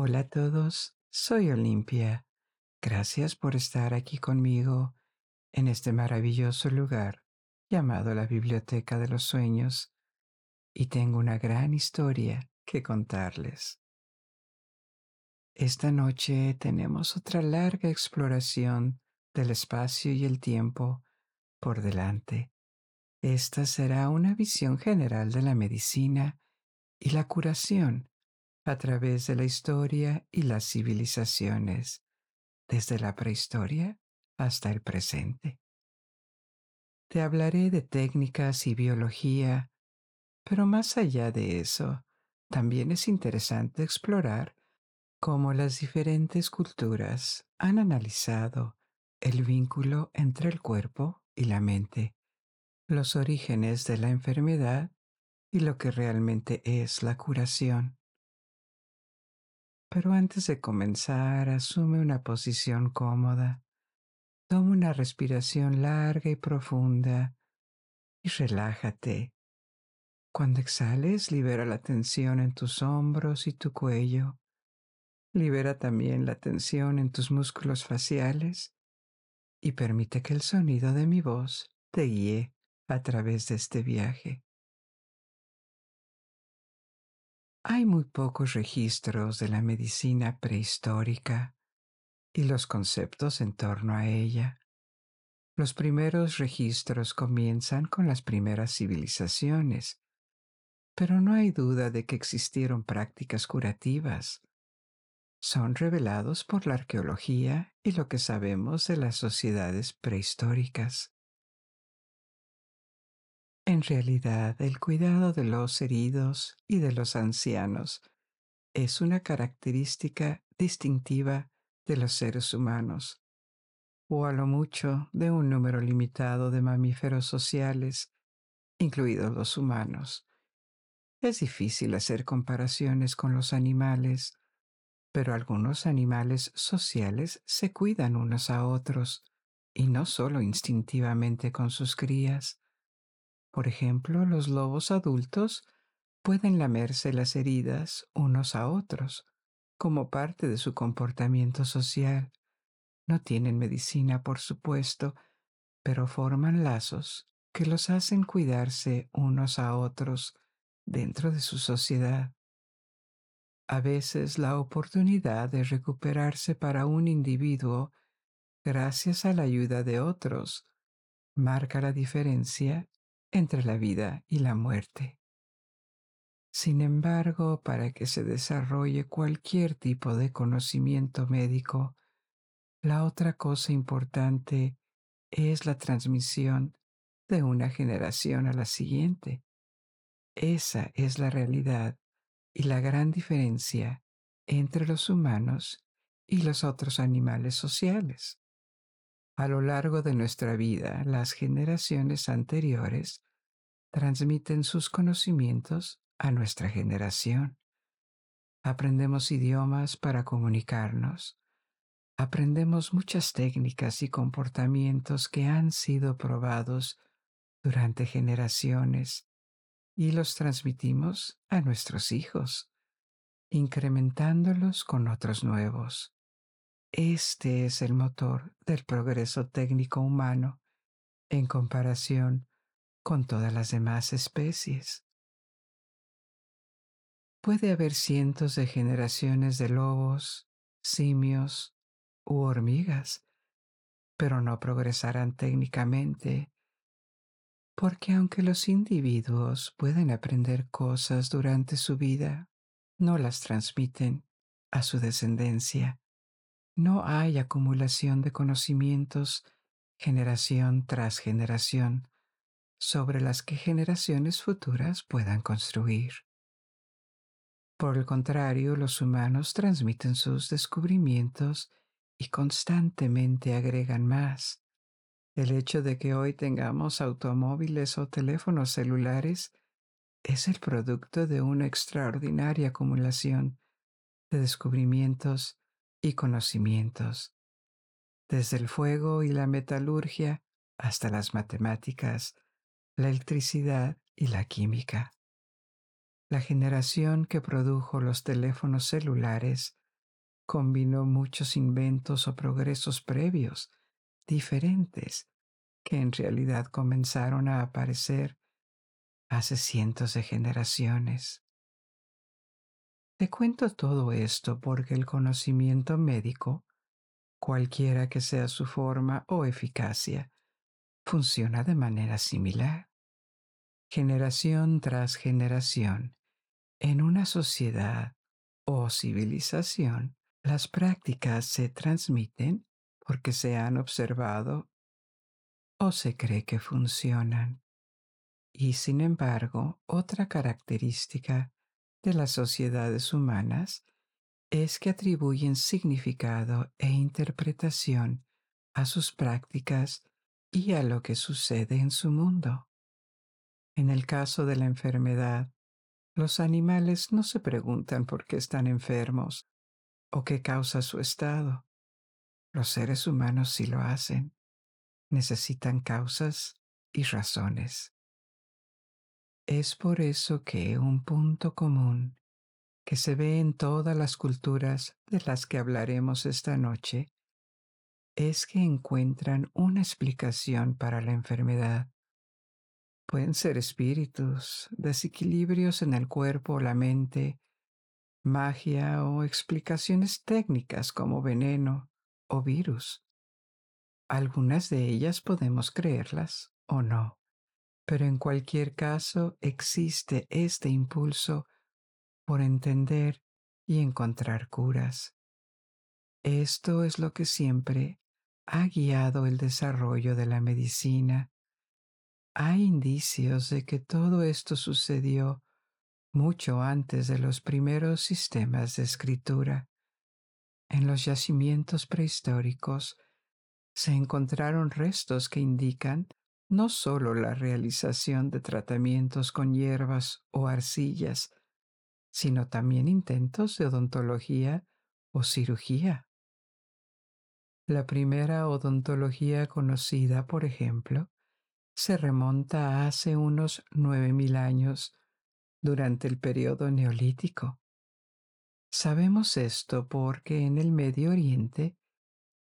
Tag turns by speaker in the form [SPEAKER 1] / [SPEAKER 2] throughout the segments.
[SPEAKER 1] Hola a todos, soy Olimpia. Gracias por estar aquí conmigo en este maravilloso lugar llamado la Biblioteca de los Sueños y tengo una gran historia que contarles. Esta noche tenemos otra larga exploración del espacio y el tiempo por delante. Esta será una visión general de la medicina y la curación a través de la historia y las civilizaciones, desde la prehistoria hasta el presente. Te hablaré de técnicas y biología, pero más allá de eso, también es interesante explorar cómo las diferentes culturas han analizado el vínculo entre el cuerpo y la mente, los orígenes de la enfermedad y lo que realmente es la curación. Pero antes de comenzar, asume una posición cómoda. Toma una respiración larga y profunda y relájate. Cuando exhales, libera la tensión en tus hombros y tu cuello. Libera también la tensión en tus músculos faciales y permite que el sonido de mi voz te guíe a través de este viaje. Hay muy pocos registros de la medicina prehistórica y los conceptos en torno a ella. Los primeros registros comienzan con las primeras civilizaciones, pero no hay duda de que existieron prácticas curativas. Son revelados por la arqueología y lo que sabemos de las sociedades prehistóricas. En realidad, el cuidado de los heridos y de los ancianos es una característica distintiva de los seres humanos, o a lo mucho de un número limitado de mamíferos sociales, incluidos los humanos. Es difícil hacer comparaciones con los animales, pero algunos animales sociales se cuidan unos a otros, y no solo instintivamente con sus crías. Por ejemplo, los lobos adultos pueden lamerse las heridas unos a otros como parte de su comportamiento social. No tienen medicina, por supuesto, pero forman lazos que los hacen cuidarse unos a otros dentro de su sociedad. A veces la oportunidad de recuperarse para un individuo gracias a la ayuda de otros marca la diferencia entre la vida y la muerte. Sin embargo, para que se desarrolle cualquier tipo de conocimiento médico, la otra cosa importante es la transmisión de una generación a la siguiente. Esa es la realidad y la gran diferencia entre los humanos y los otros animales sociales. A lo largo de nuestra vida, las generaciones anteriores transmiten sus conocimientos a nuestra generación. Aprendemos idiomas para comunicarnos. Aprendemos muchas técnicas y comportamientos que han sido probados durante generaciones y los transmitimos a nuestros hijos, incrementándolos con otros nuevos. Este es el motor del progreso técnico humano en comparación con todas las demás especies. Puede haber cientos de generaciones de lobos, simios u hormigas, pero no progresarán técnicamente, porque aunque los individuos pueden aprender cosas durante su vida, no las transmiten a su descendencia no hay acumulación de conocimientos generación tras generación sobre las que generaciones futuras puedan construir. Por el contrario, los humanos transmiten sus descubrimientos y constantemente agregan más. El hecho de que hoy tengamos automóviles o teléfonos celulares es el producto de una extraordinaria acumulación de descubrimientos y conocimientos, desde el fuego y la metalurgia hasta las matemáticas, la electricidad y la química. La generación que produjo los teléfonos celulares combinó muchos inventos o progresos previos, diferentes, que en realidad comenzaron a aparecer hace cientos de generaciones. Te cuento todo esto porque el conocimiento médico, cualquiera que sea su forma o eficacia, funciona de manera similar. Generación tras generación, en una sociedad o civilización, las prácticas se transmiten porque se han observado o se cree que funcionan. Y sin embargo, otra característica de las sociedades humanas es que atribuyen significado e interpretación a sus prácticas y a lo que sucede en su mundo. En el caso de la enfermedad, los animales no se preguntan por qué están enfermos o qué causa su estado. Los seres humanos sí lo hacen. Necesitan causas y razones. Es por eso que un punto común que se ve en todas las culturas de las que hablaremos esta noche es que encuentran una explicación para la enfermedad. Pueden ser espíritus, desequilibrios en el cuerpo o la mente, magia o explicaciones técnicas como veneno o virus. Algunas de ellas podemos creerlas o no, pero en cualquier caso existe este impulso por entender y encontrar curas. Esto es lo que siempre ha guiado el desarrollo de la medicina. Hay indicios de que todo esto sucedió mucho antes de los primeros sistemas de escritura. En los yacimientos prehistóricos se encontraron restos que indican no solo la realización de tratamientos con hierbas o arcillas, sino también intentos de odontología o cirugía. La primera odontología conocida, por ejemplo, se remonta a hace unos nueve mil años durante el periodo neolítico. Sabemos esto porque en el Medio Oriente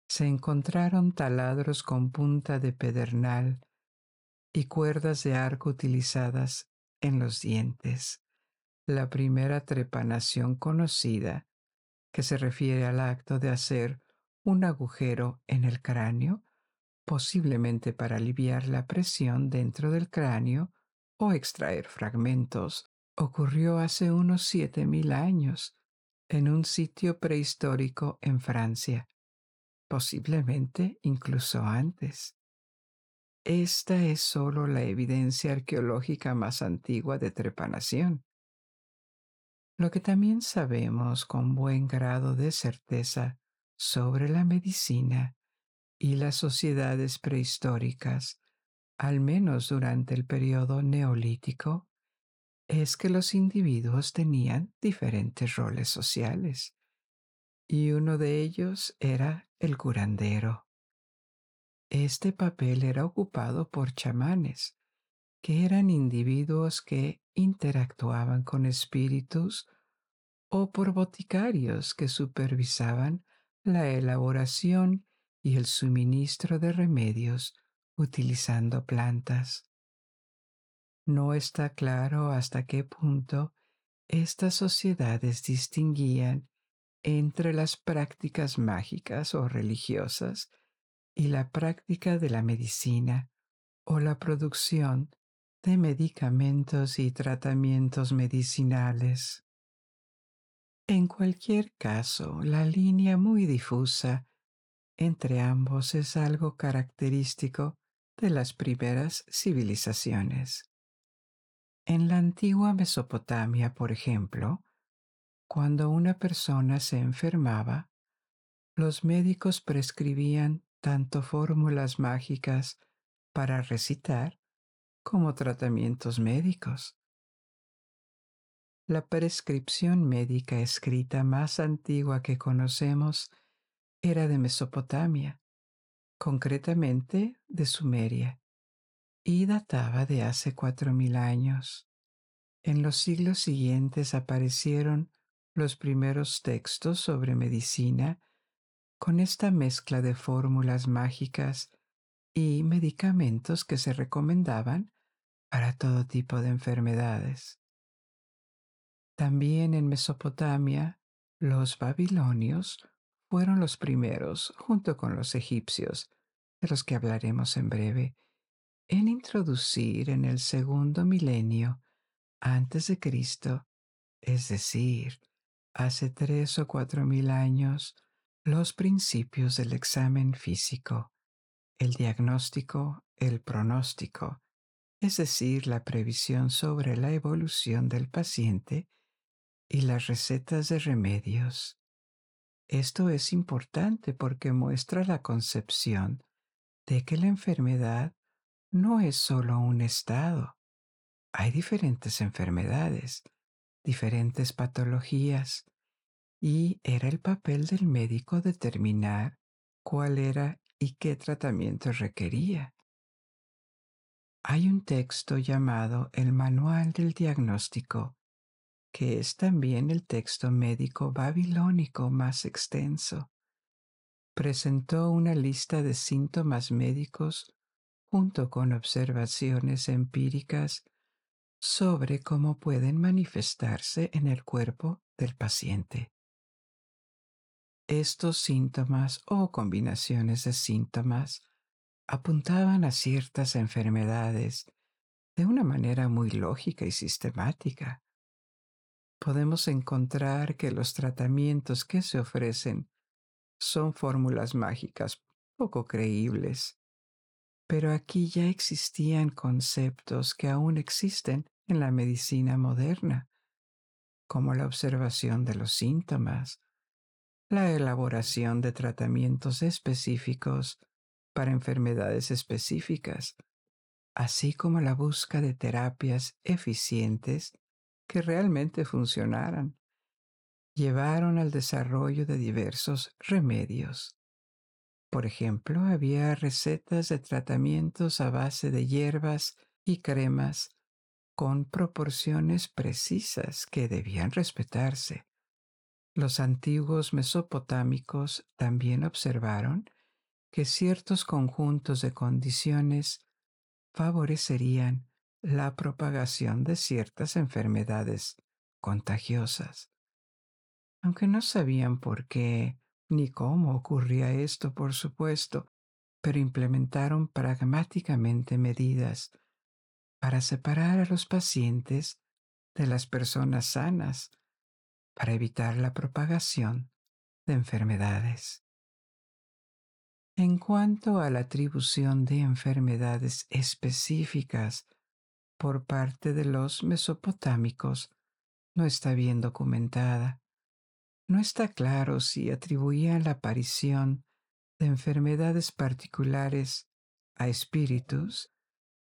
[SPEAKER 1] se encontraron taladros con punta de pedernal y cuerdas de arco utilizadas en los dientes. La primera trepanación conocida, que se refiere al acto de hacer un agujero en el cráneo, posiblemente para aliviar la presión dentro del cráneo o extraer fragmentos, ocurrió hace unos siete mil años en un sitio prehistórico en Francia, posiblemente incluso antes. Esta es solo la evidencia arqueológica más antigua de trepanación. Lo que también sabemos con buen grado de certeza sobre la medicina y las sociedades prehistóricas, al menos durante el periodo neolítico, es que los individuos tenían diferentes roles sociales, y uno de ellos era el curandero. Este papel era ocupado por chamanes, que eran individuos que interactuaban con espíritus o por boticarios que supervisaban la elaboración y el suministro de remedios utilizando plantas. No está claro hasta qué punto estas sociedades distinguían entre las prácticas mágicas o religiosas y la práctica de la medicina o la producción de medicamentos y tratamientos medicinales. En cualquier caso, la línea muy difusa entre ambos es algo característico de las primeras civilizaciones. En la antigua Mesopotamia, por ejemplo, cuando una persona se enfermaba, los médicos prescribían tanto fórmulas mágicas para recitar como tratamientos médicos. La prescripción médica escrita más antigua que conocemos era de Mesopotamia, concretamente de Sumeria, y databa de hace cuatro mil años. En los siglos siguientes aparecieron los primeros textos sobre medicina con esta mezcla de fórmulas mágicas y medicamentos que se recomendaban para todo tipo de enfermedades. También en Mesopotamia, los babilonios fueron los primeros, junto con los egipcios, de los que hablaremos en breve, en introducir en el segundo milenio antes de Cristo, es decir, hace tres o cuatro mil años, los principios del examen físico, el diagnóstico, el pronóstico, es decir, la previsión sobre la evolución del paciente y las recetas de remedios. Esto es importante porque muestra la concepción de que la enfermedad no es solo un estado. Hay diferentes enfermedades, diferentes patologías, y era el papel del médico determinar cuál era y qué tratamiento requería. Hay un texto llamado el Manual del Diagnóstico, que es también el texto médico babilónico más extenso. Presentó una lista de síntomas médicos junto con observaciones empíricas sobre cómo pueden manifestarse en el cuerpo del paciente. Estos síntomas o combinaciones de síntomas apuntaban a ciertas enfermedades de una manera muy lógica y sistemática. Podemos encontrar que los tratamientos que se ofrecen son fórmulas mágicas poco creíbles, pero aquí ya existían conceptos que aún existen en la medicina moderna, como la observación de los síntomas, la elaboración de tratamientos específicos para enfermedades específicas, así como la búsqueda de terapias eficientes que realmente funcionaran, llevaron al desarrollo de diversos remedios. Por ejemplo, había recetas de tratamientos a base de hierbas y cremas con proporciones precisas que debían respetarse los antiguos mesopotámicos también observaron que ciertos conjuntos de condiciones favorecerían la propagación de ciertas enfermedades contagiosas. Aunque no sabían por qué ni cómo ocurría esto, por supuesto, pero implementaron pragmáticamente medidas para separar a los pacientes de las personas sanas para evitar la propagación de enfermedades. En cuanto a la atribución de enfermedades específicas por parte de los mesopotámicos, no está bien documentada. No está claro si atribuían la aparición de enfermedades particulares a espíritus,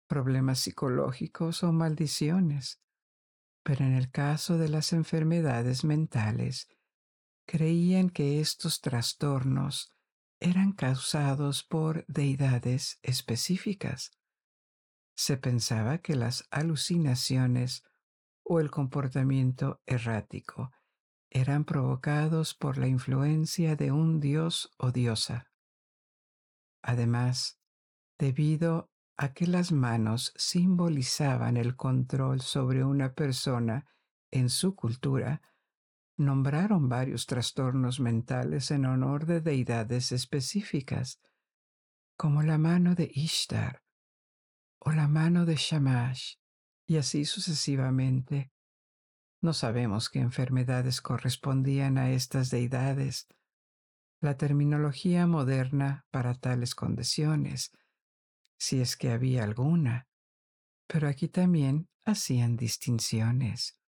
[SPEAKER 1] problemas psicológicos o maldiciones pero en el caso de las enfermedades mentales, creían que estos trastornos eran causados por deidades específicas. Se pensaba que las alucinaciones o el comportamiento errático eran provocados por la influencia de un dios o diosa. Además, debido a que las manos simbolizaban el control sobre una persona en su cultura, nombraron varios trastornos mentales en honor de deidades específicas, como la mano de Ishtar o la mano de Shamash, y así sucesivamente. No sabemos qué enfermedades correspondían a estas deidades. La terminología moderna para tales condiciones si es que había alguna, pero aquí también hacían distinciones,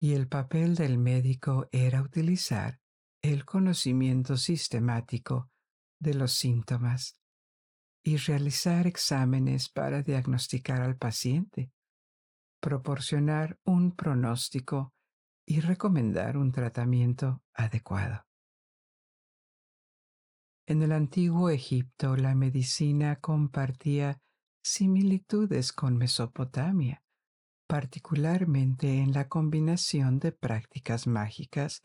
[SPEAKER 1] y el papel del médico era utilizar el conocimiento sistemático de los síntomas y realizar exámenes para diagnosticar al paciente, proporcionar un pronóstico y recomendar un tratamiento adecuado. En el antiguo Egipto la medicina compartía similitudes con Mesopotamia, particularmente en la combinación de prácticas mágicas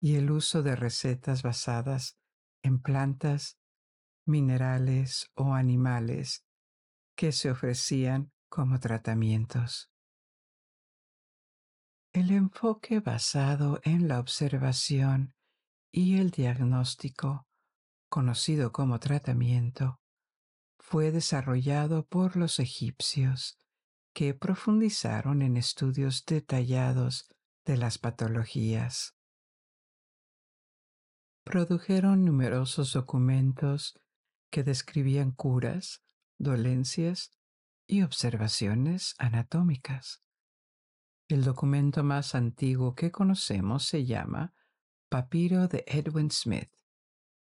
[SPEAKER 1] y el uso de recetas basadas en plantas, minerales o animales que se ofrecían como tratamientos. El enfoque basado en la observación y el diagnóstico, conocido como tratamiento, fue desarrollado por los egipcios, que profundizaron en estudios detallados de las patologías. Produjeron numerosos documentos que describían curas, dolencias y observaciones anatómicas. El documento más antiguo que conocemos se llama Papiro de Edwin Smith,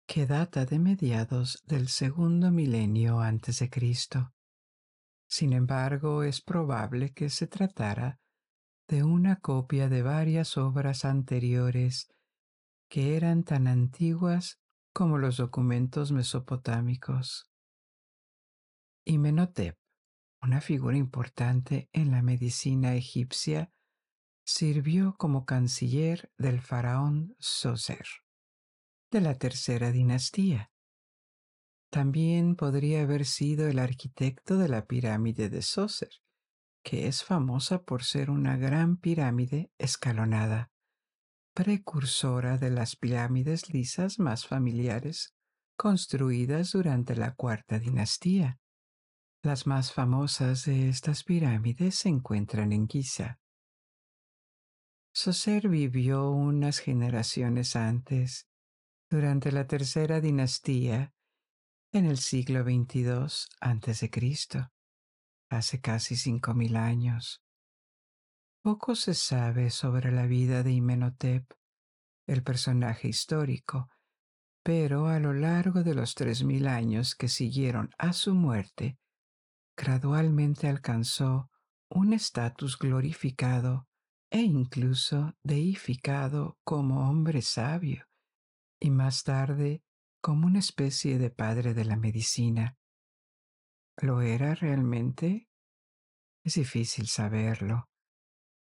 [SPEAKER 1] que data de mediados del segundo milenio antes de Cristo. Sin embargo, es probable que se tratara de una copia de varias obras anteriores que eran tan antiguas como los documentos mesopotámicos. Imenotep una figura importante en la medicina egipcia, sirvió como canciller del faraón Soser, de la tercera dinastía. También podría haber sido el arquitecto de la pirámide de Soser, que es famosa por ser una gran pirámide escalonada, precursora de las pirámides lisas más familiares construidas durante la cuarta dinastía. Las más famosas de estas pirámides se encuentran en Giza. Soser vivió unas generaciones antes, durante la tercera dinastía, en el siglo XXII a.C., hace casi cinco mil años. Poco se sabe sobre la vida de Imenotep, el personaje histórico, pero a lo largo de los tres mil años que siguieron a su muerte, gradualmente alcanzó un estatus glorificado e incluso deificado como hombre sabio y más tarde como una especie de padre de la medicina. ¿Lo era realmente? Es difícil saberlo.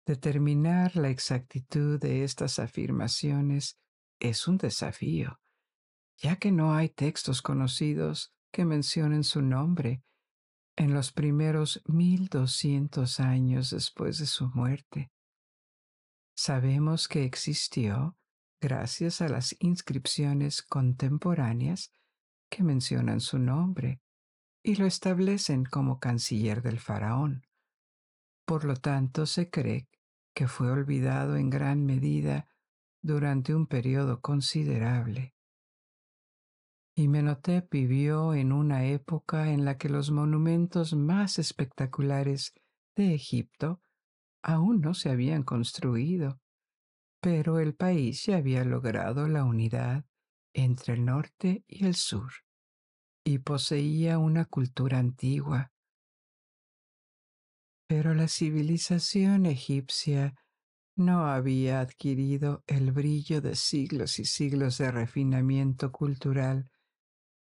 [SPEAKER 1] Determinar la exactitud de estas afirmaciones es un desafío, ya que no hay textos conocidos que mencionen su nombre en los primeros 1200 años después de su muerte. Sabemos que existió gracias a las inscripciones contemporáneas que mencionan su nombre y lo establecen como canciller del faraón. Por lo tanto, se cree que fue olvidado en gran medida durante un periodo considerable. Imenotep vivió en una época en la que los monumentos más espectaculares de Egipto aún no se habían construido, pero el país ya había logrado la unidad entre el norte y el sur y poseía una cultura antigua. Pero la civilización egipcia no había adquirido el brillo de siglos y siglos de refinamiento cultural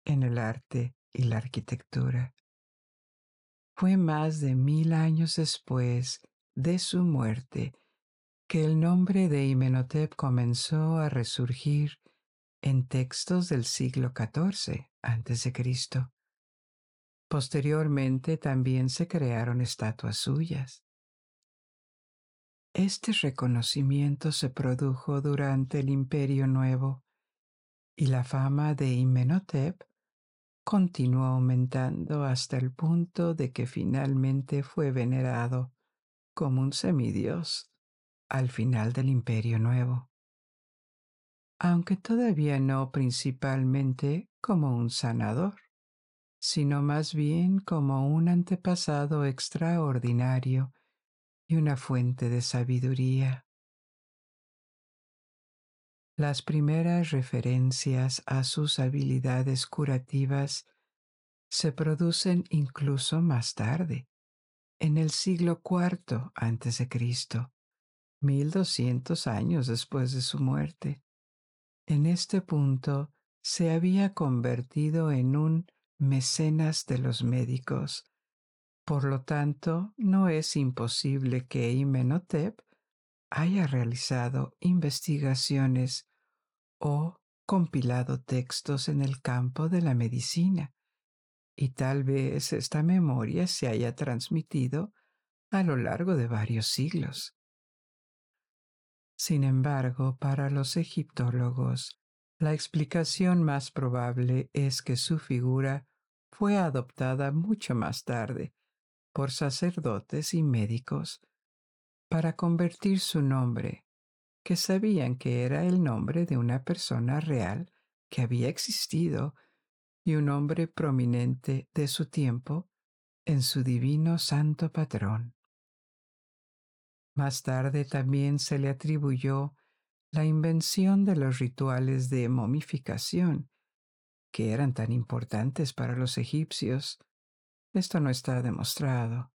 [SPEAKER 1] en el arte y la arquitectura. Fue más de mil años después de su muerte que el nombre de Imenotep comenzó a resurgir en textos del siglo XIV a.C. Posteriormente también se crearon estatuas suyas. Este reconocimiento se produjo durante el Imperio Nuevo y la fama de Imenotep continuó aumentando hasta el punto de que finalmente fue venerado como un semidios al final del Imperio Nuevo, aunque todavía no principalmente como un sanador, sino más bien como un antepasado extraordinario y una fuente de sabiduría. Las primeras referencias a sus habilidades curativas se producen incluso más tarde, en el siglo IV a.C., 1200 años después de su muerte. En este punto se había convertido en un mecenas de los médicos. Por lo tanto, no es imposible que Imenotep haya realizado investigaciones o compilado textos en el campo de la medicina, y tal vez esta memoria se haya transmitido a lo largo de varios siglos. Sin embargo, para los egiptólogos, la explicación más probable es que su figura fue adoptada mucho más tarde por sacerdotes y médicos para convertir su nombre, que sabían que era el nombre de una persona real que había existido y un hombre prominente de su tiempo, en su divino santo patrón. Más tarde también se le atribuyó la invención de los rituales de momificación, que eran tan importantes para los egipcios. Esto no está demostrado.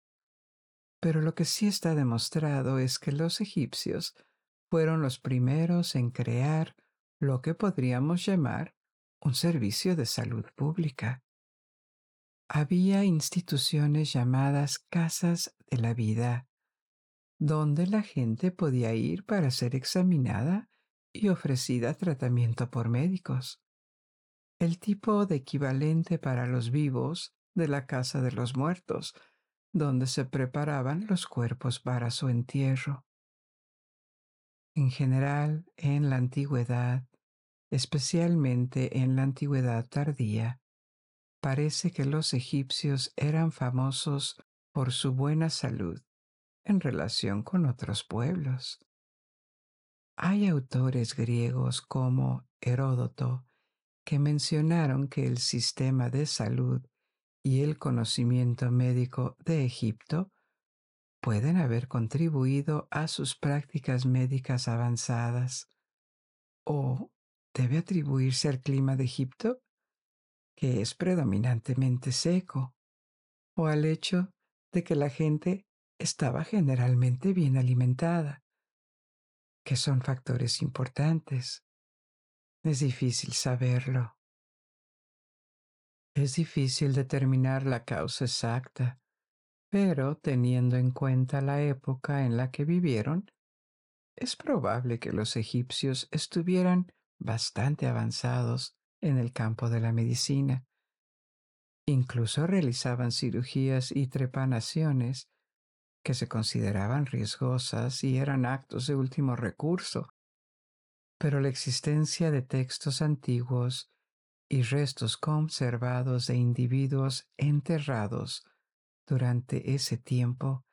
[SPEAKER 1] Pero lo que sí está demostrado es que los egipcios fueron los primeros en crear lo que podríamos llamar un servicio de salud pública. Había instituciones llamadas casas de la vida, donde la gente podía ir para ser examinada y ofrecida tratamiento por médicos. El tipo de equivalente para los vivos de la casa de los muertos, donde se preparaban los cuerpos para su entierro. En general, en la antigüedad, especialmente en la antigüedad tardía, parece que los egipcios eran famosos por su buena salud en relación con otros pueblos. Hay autores griegos como Heródoto que mencionaron que el sistema de salud y el conocimiento médico de Egipto pueden haber contribuido a sus prácticas médicas avanzadas o debe atribuirse al clima de Egipto, que es predominantemente seco, o al hecho de que la gente estaba generalmente bien alimentada, que son factores importantes. Es difícil saberlo. Es difícil determinar la causa exacta, pero teniendo en cuenta la época en la que vivieron, es probable que los egipcios estuvieran bastante avanzados en el campo de la medicina. Incluso realizaban cirugías y trepanaciones que se consideraban riesgosas y eran actos de último recurso. Pero la existencia de textos antiguos y restos conservados de individuos enterrados durante ese tiempo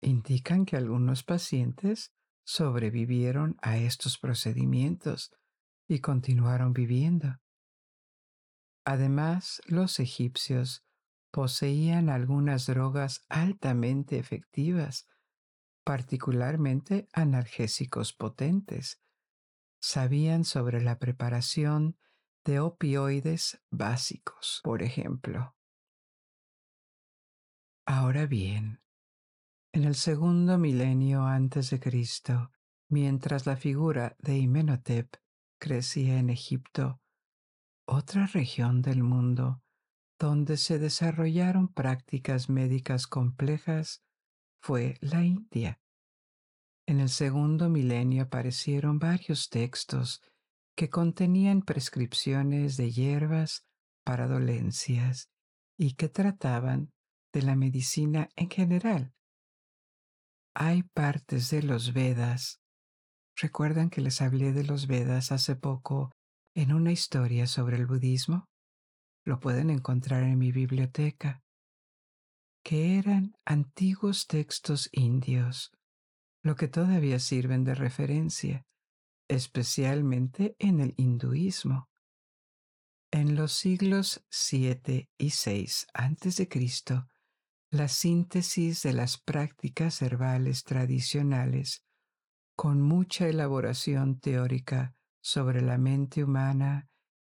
[SPEAKER 1] indican que algunos pacientes sobrevivieron a estos procedimientos y continuaron viviendo. Además, los egipcios poseían algunas drogas altamente efectivas, particularmente analgésicos potentes. Sabían sobre la preparación de opioides básicos, por ejemplo. Ahora bien, en el segundo milenio antes de Cristo, mientras la figura de Imenotep crecía en Egipto, otra región del mundo donde se desarrollaron prácticas médicas complejas fue la India. En el segundo milenio aparecieron varios textos que contenían prescripciones de hierbas para dolencias y que trataban de la medicina en general. Hay partes de los Vedas. ¿Recuerdan que les hablé de los Vedas hace poco en una historia sobre el budismo? Lo pueden encontrar en mi biblioteca, que eran antiguos textos indios, lo que todavía sirven de referencia, especialmente en el hinduismo. En los siglos 7 y 6 a.C., la síntesis de las prácticas herbales tradicionales, con mucha elaboración teórica sobre la mente humana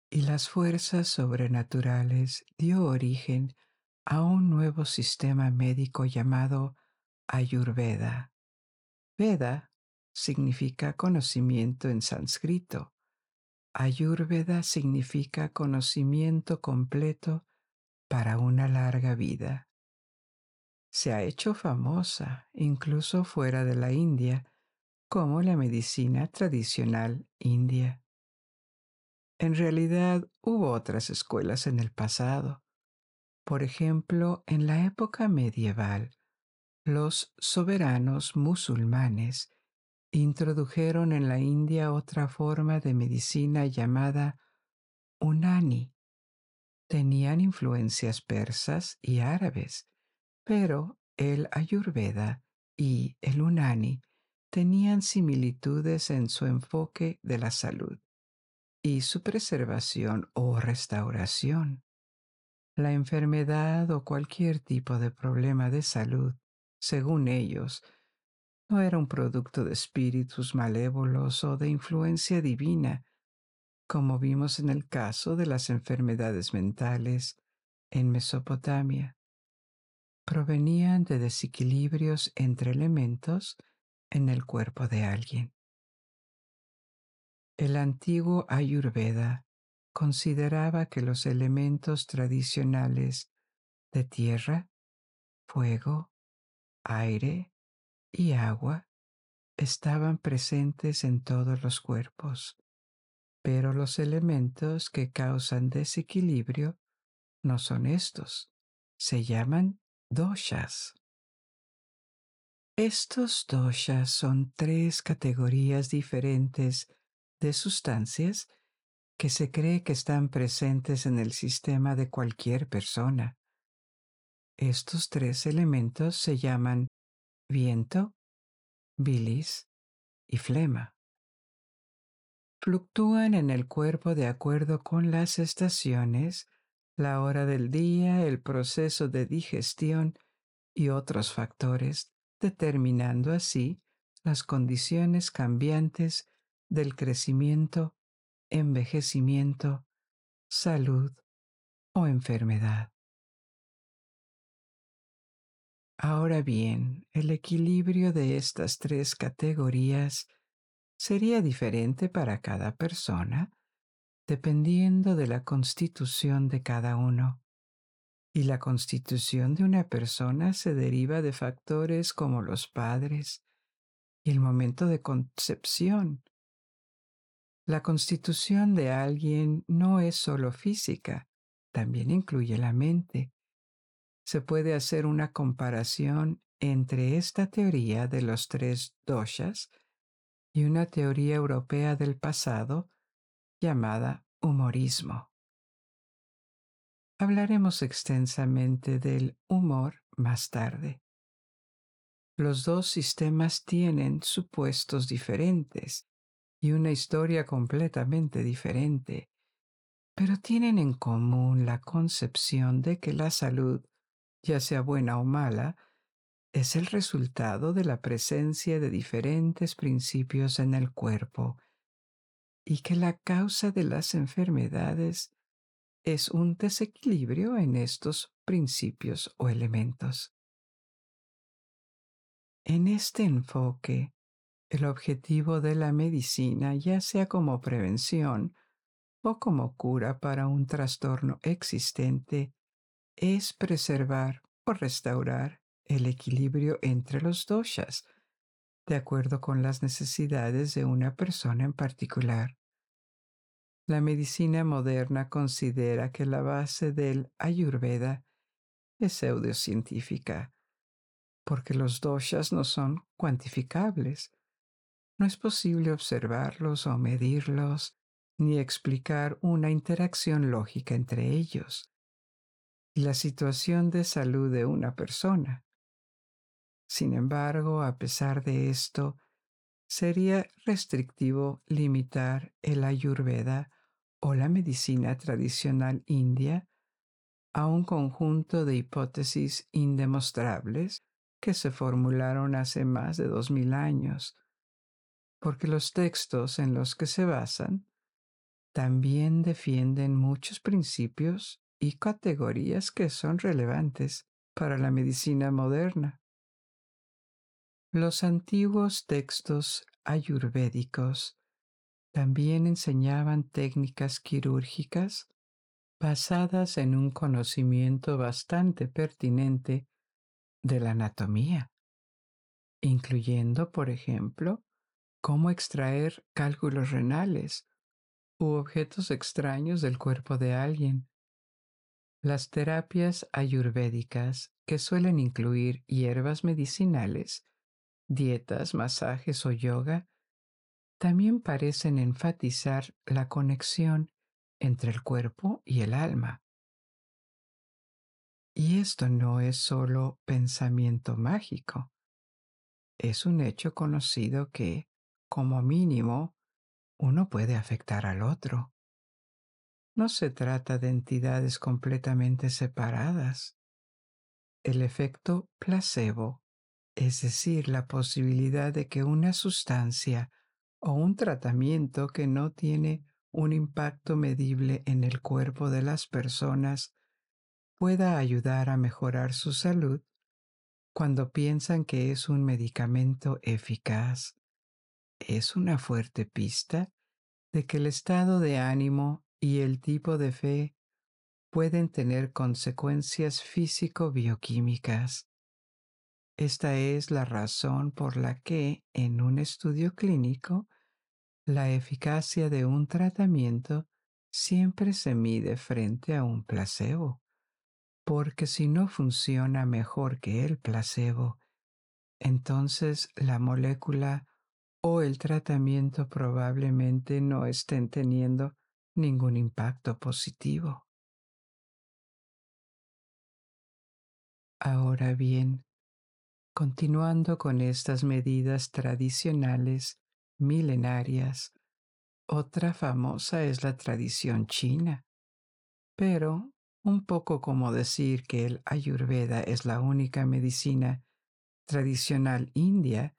[SPEAKER 1] y las fuerzas sobrenaturales, dio origen a un nuevo sistema médico llamado Ayurveda. Veda significa conocimiento en sánscrito. Ayurveda significa conocimiento completo para una larga vida se ha hecho famosa incluso fuera de la India como la medicina tradicional india. En realidad hubo otras escuelas en el pasado. Por ejemplo, en la época medieval, los soberanos musulmanes introdujeron en la India otra forma de medicina llamada Unani. Tenían influencias persas y árabes, pero el Ayurveda y el Unani tenían similitudes en su enfoque de la salud y su preservación o restauración. La enfermedad o cualquier tipo de problema de salud, según ellos, no era un producto de espíritus malévolos o de influencia divina, como vimos en el caso de las enfermedades mentales en Mesopotamia. Provenían de desequilibrios entre elementos en el cuerpo de alguien. El antiguo Ayurveda consideraba que los elementos tradicionales de tierra, fuego, aire y agua estaban presentes en todos los cuerpos, pero los elementos que causan desequilibrio no son estos, se llaman doshas. Estos doshas son tres categorías diferentes de sustancias que se cree que están presentes en el sistema de cualquier persona. Estos tres elementos se llaman viento, bilis y flema. Fluctúan en el cuerpo de acuerdo con las estaciones, la hora del día, el proceso de digestión y otros factores determinando así las condiciones cambiantes del crecimiento, envejecimiento, salud o enfermedad. Ahora bien, el equilibrio de estas tres categorías sería diferente para cada persona dependiendo de la constitución de cada uno y la constitución de una persona se deriva de factores como los padres y el momento de concepción. La constitución de alguien no es solo física, también incluye la mente. Se puede hacer una comparación entre esta teoría de los tres doshas y una teoría europea del pasado llamada humorismo. Hablaremos extensamente del humor más tarde. Los dos sistemas tienen supuestos diferentes y una historia completamente diferente, pero tienen en común la concepción de que la salud, ya sea buena o mala, es el resultado de la presencia de diferentes principios en el cuerpo y que la causa de las enfermedades es un desequilibrio en estos principios o elementos. En este enfoque, el objetivo de la medicina, ya sea como prevención o como cura para un trastorno existente, es preservar o restaurar el equilibrio entre los doshas, de acuerdo con las necesidades de una persona en particular. La medicina moderna considera que la base del ayurveda es pseudocientífica, porque los doshas no son cuantificables. No es posible observarlos o medirlos, ni explicar una interacción lógica entre ellos. La situación de salud de una persona. Sin embargo, a pesar de esto, sería restrictivo limitar el ayurveda o la medicina tradicional india a un conjunto de hipótesis indemostrables que se formularon hace más de dos mil años, porque los textos en los que se basan también defienden muchos principios y categorías que son relevantes para la medicina moderna. Los antiguos textos ayurvédicos también enseñaban técnicas quirúrgicas basadas en un conocimiento bastante pertinente de la anatomía, incluyendo, por ejemplo, cómo extraer cálculos renales u objetos extraños del cuerpo de alguien. Las terapias ayurvédicas, que suelen incluir hierbas medicinales, dietas, masajes o yoga, también parecen enfatizar la conexión entre el cuerpo y el alma. Y esto no es solo pensamiento mágico, es un hecho conocido que, como mínimo, uno puede afectar al otro. No se trata de entidades completamente separadas. El efecto placebo, es decir, la posibilidad de que una sustancia o un tratamiento que no tiene un impacto medible en el cuerpo de las personas pueda ayudar a mejorar su salud cuando piensan que es un medicamento eficaz, es una fuerte pista de que el estado de ánimo y el tipo de fe pueden tener consecuencias físico-bioquímicas. Esta es la razón por la que, en un estudio clínico, la eficacia de un tratamiento siempre se mide frente a un placebo, porque si no funciona mejor que el placebo, entonces la molécula o el tratamiento probablemente no estén teniendo ningún impacto positivo. Ahora bien, continuando con estas medidas tradicionales milenarias. Otra famosa es la tradición china. Pero, un poco como decir que el ayurveda es la única medicina tradicional india,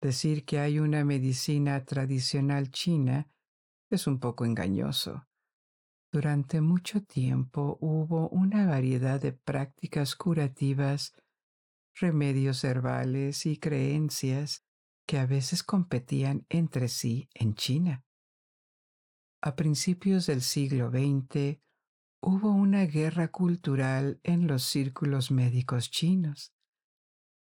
[SPEAKER 1] decir que hay una medicina tradicional china es un poco engañoso. Durante mucho tiempo hubo una variedad de prácticas curativas, remedios herbales y creencias que a veces competían entre sí en China. A principios del siglo XX hubo una guerra cultural en los círculos médicos chinos.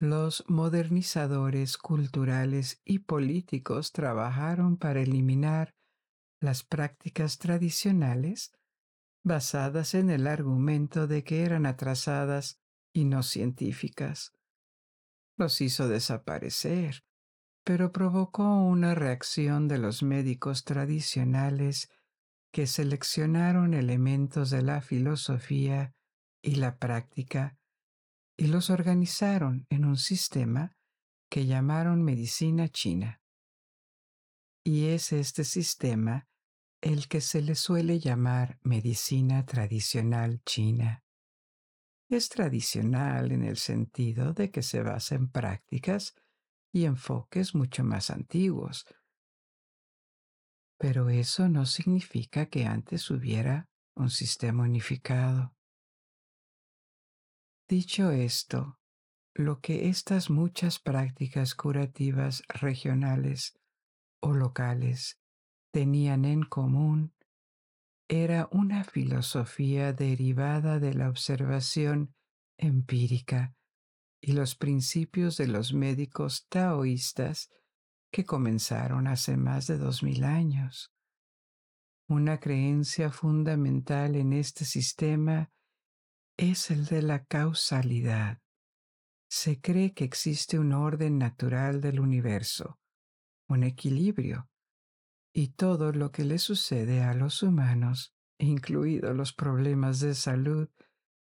[SPEAKER 1] Los modernizadores culturales y políticos trabajaron para eliminar las prácticas tradicionales basadas en el argumento de que eran atrasadas y no científicas. Los hizo desaparecer pero provocó una reacción de los médicos tradicionales que seleccionaron elementos de la filosofía y la práctica y los organizaron en un sistema que llamaron medicina china. Y es este sistema el que se le suele llamar medicina tradicional china. Es tradicional en el sentido de que se basa en prácticas y enfoques mucho más antiguos. Pero eso no significa que antes hubiera un sistema unificado. Dicho esto, lo que estas muchas prácticas curativas regionales o locales tenían en común era una filosofía derivada de la observación empírica y los principios de los médicos taoístas que comenzaron hace más de dos mil años. Una creencia fundamental en este sistema es el de la causalidad. Se cree que existe un orden natural del universo, un equilibrio, y todo lo que le sucede a los humanos, incluidos los problemas de salud,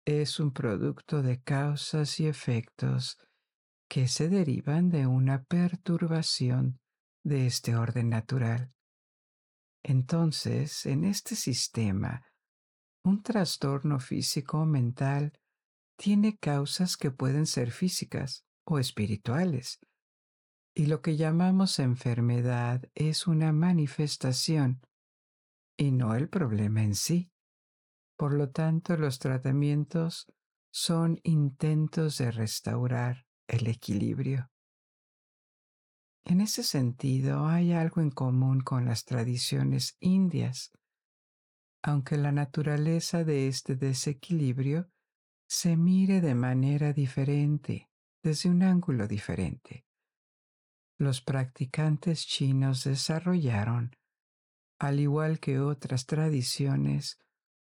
[SPEAKER 1] es un producto de causas y efectos que se derivan de una perturbación de este orden natural. Entonces, en este sistema, un trastorno físico o mental tiene causas que pueden ser físicas o espirituales, y lo que llamamos enfermedad es una manifestación y no el problema en sí. Por lo tanto, los tratamientos son intentos de restaurar el equilibrio. En ese sentido, hay algo en común con las tradiciones indias, aunque la naturaleza de este desequilibrio se mire de manera diferente, desde un ángulo diferente. Los practicantes chinos desarrollaron al igual que otras tradiciones,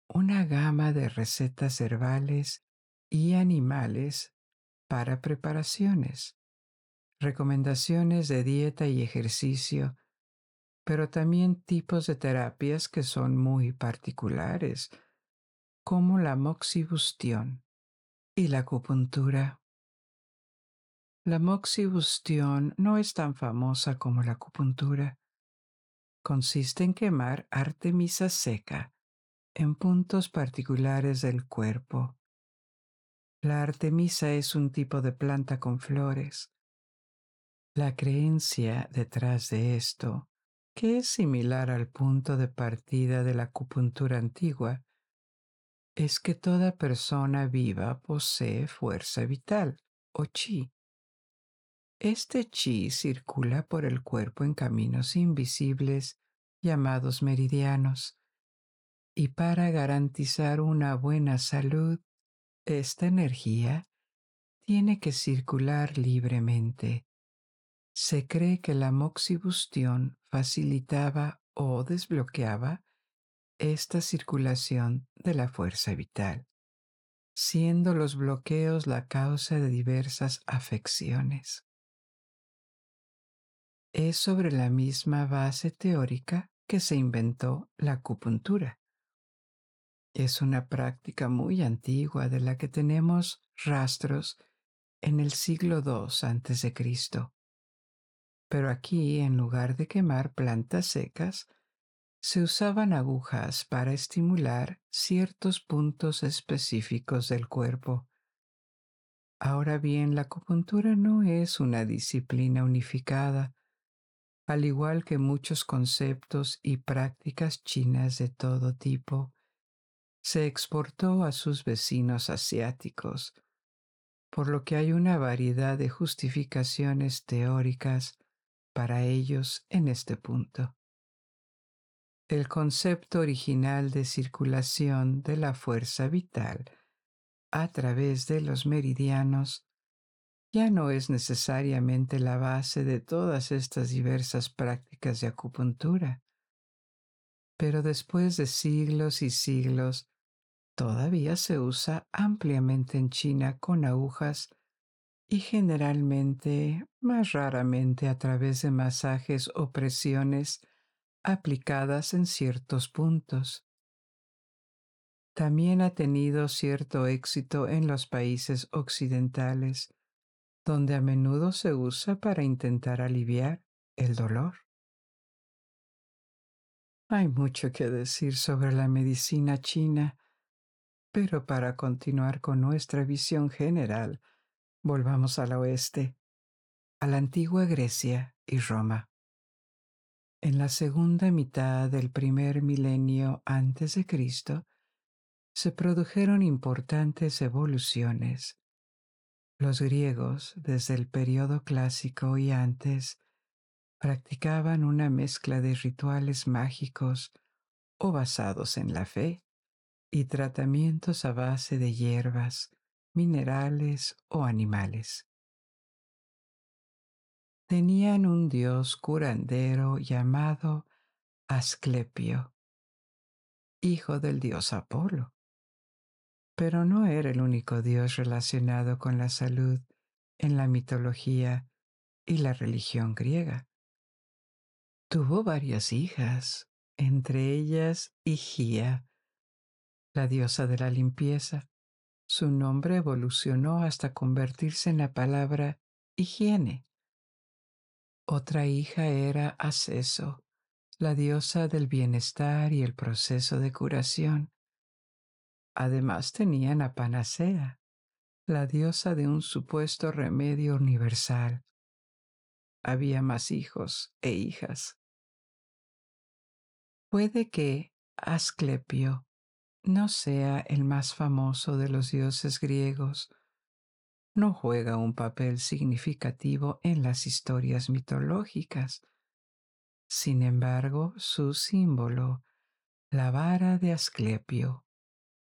[SPEAKER 1] una gama de recetas herbales y animales para preparaciones, recomendaciones de dieta y ejercicio, pero también tipos de terapias que son muy particulares, como la moxibustión y la acupuntura. La moxibustión no es tan famosa como la acupuntura. Consiste en quemar artemisa seca en puntos particulares del cuerpo. La artemisa es un tipo de planta con flores. La creencia detrás de esto, que es similar al punto de partida de la acupuntura antigua, es que toda persona viva posee fuerza vital o chi. Este chi circula por el cuerpo en caminos invisibles llamados meridianos y para garantizar una buena salud, esta energía tiene que circular libremente. Se cree que la moxibustión facilitaba o desbloqueaba esta circulación de la fuerza vital, siendo los bloqueos la causa de diversas afecciones. Es sobre la misma base teórica que se inventó la acupuntura. Es una práctica muy antigua de la que tenemos rastros en el siglo II a.C. Pero aquí, en lugar de quemar plantas secas, se usaban agujas para estimular ciertos puntos específicos del cuerpo. Ahora bien, la acupuntura no es una disciplina unificada, al igual que muchos conceptos y prácticas chinas de todo tipo se exportó a sus vecinos asiáticos, por lo que hay una variedad de justificaciones teóricas para ellos en este punto. El concepto original de circulación de la fuerza vital a través de los meridianos ya no es necesariamente la base de todas estas diversas prácticas de acupuntura. Pero después de siglos y siglos Todavía se usa ampliamente en China con agujas y generalmente, más raramente a través de masajes o presiones aplicadas en ciertos puntos. También ha tenido cierto éxito en los países occidentales, donde a menudo se usa para intentar aliviar el dolor. Hay mucho que decir sobre la medicina china, pero para continuar con nuestra visión general, volvamos al oeste, a la antigua Grecia y Roma. En la segunda mitad del primer milenio antes de Cristo, se produjeron importantes evoluciones. Los griegos, desde el periodo clásico y antes, practicaban una mezcla de rituales mágicos o basados en la fe y tratamientos a base de hierbas, minerales o animales. Tenían un dios curandero llamado Asclepio, hijo del dios Apolo. Pero no era el único dios relacionado con la salud en la mitología y la religión griega. Tuvo varias hijas, entre ellas Higia, la diosa de la limpieza. Su nombre evolucionó hasta convertirse en la palabra higiene. Otra hija era Aceso, la diosa del bienestar y el proceso de curación. Además tenían a Panacea, la diosa de un supuesto remedio universal. Había más hijos e hijas. Puede que Asclepio no sea el más famoso de los dioses griegos, no juega un papel significativo en las historias mitológicas. Sin embargo, su símbolo, la vara de Asclepio,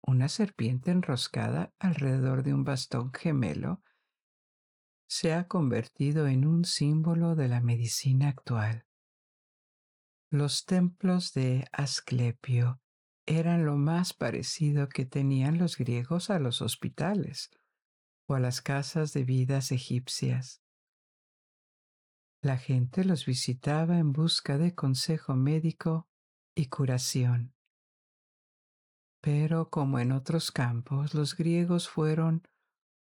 [SPEAKER 1] una serpiente enroscada alrededor de un bastón gemelo, se ha convertido en un símbolo de la medicina actual. Los templos de Asclepio eran lo más parecido que tenían los griegos a los hospitales o a las casas de vidas egipcias. La gente los visitaba en busca de consejo médico y curación. Pero como en otros campos, los griegos fueron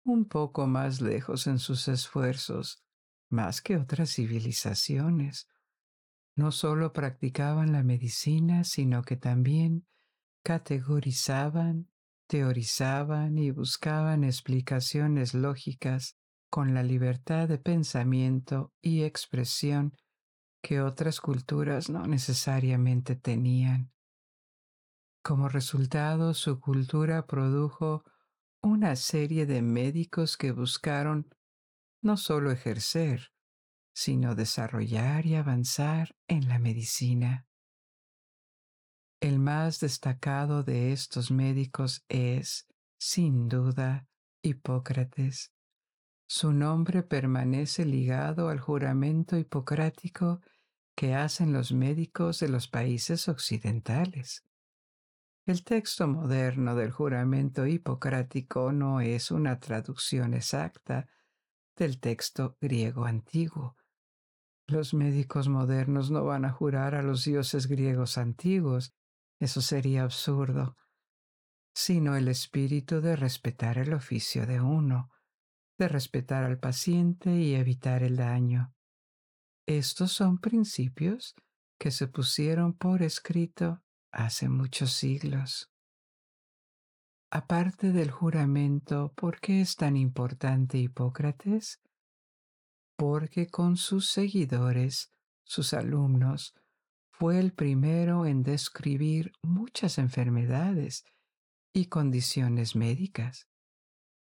[SPEAKER 1] un poco más lejos en sus esfuerzos, más que otras civilizaciones. No solo practicaban la medicina, sino que también categorizaban, teorizaban y buscaban explicaciones lógicas con la libertad de pensamiento y expresión que otras culturas no necesariamente tenían. Como resultado, su cultura produjo una serie de médicos que buscaron no solo ejercer, sino desarrollar y avanzar en la medicina. El más destacado de estos médicos es, sin duda, Hipócrates. Su nombre permanece ligado al juramento hipocrático que hacen los médicos de los países occidentales. El texto moderno del juramento hipocrático no es una traducción exacta del texto griego antiguo. Los médicos modernos no van a jurar a los dioses griegos antiguos, eso sería absurdo, sino el espíritu de respetar el oficio de uno, de respetar al paciente y evitar el daño. Estos son principios que se pusieron por escrito hace muchos siglos. Aparte del juramento, ¿por qué es tan importante Hipócrates? Porque con sus seguidores, sus alumnos, fue el primero en describir muchas enfermedades y condiciones médicas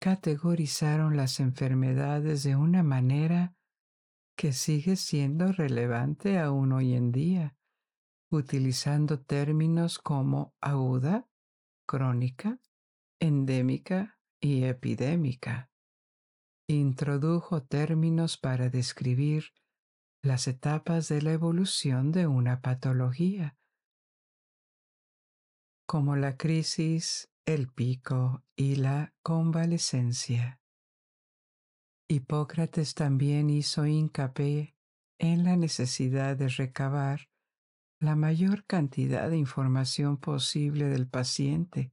[SPEAKER 1] categorizaron las enfermedades de una manera que sigue siendo relevante aún hoy en día, utilizando términos como aguda, crónica, endémica y epidémica. Introdujo términos para describir las etapas de la evolución de una patología, como la crisis, el pico y la convalecencia. Hipócrates también hizo hincapié en la necesidad de recabar la mayor cantidad de información posible del paciente,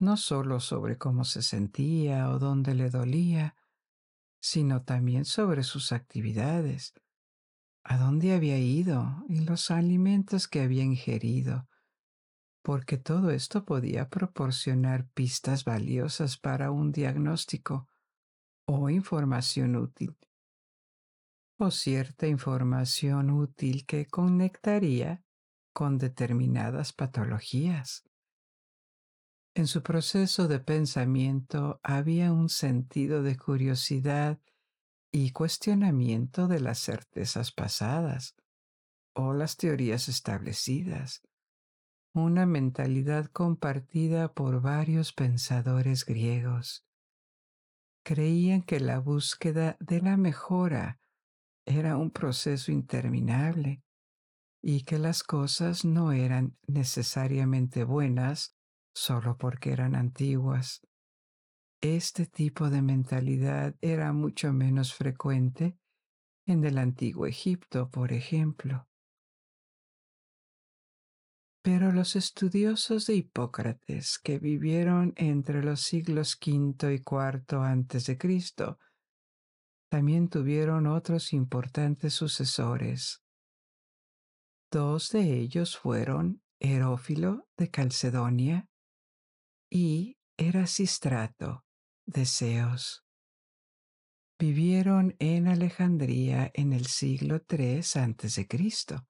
[SPEAKER 1] no solo sobre cómo se sentía o dónde le dolía, sino también sobre sus actividades, a dónde había ido y los alimentos que había ingerido, porque todo esto podía proporcionar pistas valiosas para un diagnóstico o información útil, o cierta información útil que conectaría con determinadas patologías. En su proceso de pensamiento había un sentido de curiosidad y cuestionamiento de las certezas pasadas o las teorías establecidas una mentalidad compartida por varios pensadores griegos. Creían que la búsqueda de la mejora era un proceso interminable y que las cosas no eran necesariamente buenas solo porque eran antiguas. Este tipo de mentalidad era mucho menos frecuente en el antiguo Egipto, por ejemplo. Pero los estudiosos de Hipócrates que vivieron entre los siglos V y IV antes de Cristo también tuvieron otros importantes sucesores. Dos de ellos fueron Herófilo de Calcedonia y Erasistrato de Ceos. Vivieron en Alejandría en el siglo III Cristo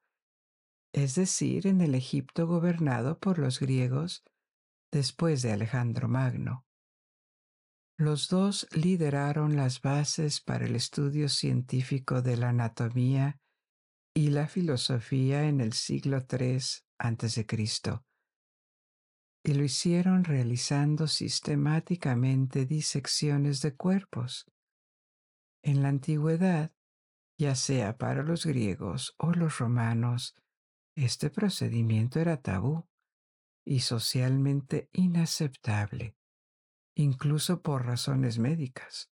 [SPEAKER 1] es decir, en el Egipto gobernado por los griegos después de Alejandro Magno. Los dos lideraron las bases para el estudio científico de la anatomía y la filosofía en el siglo III a.C. Y lo hicieron realizando sistemáticamente disecciones de cuerpos. En la antigüedad, ya sea para los griegos o los romanos, Este procedimiento era tabú y socialmente inaceptable, incluso por razones médicas.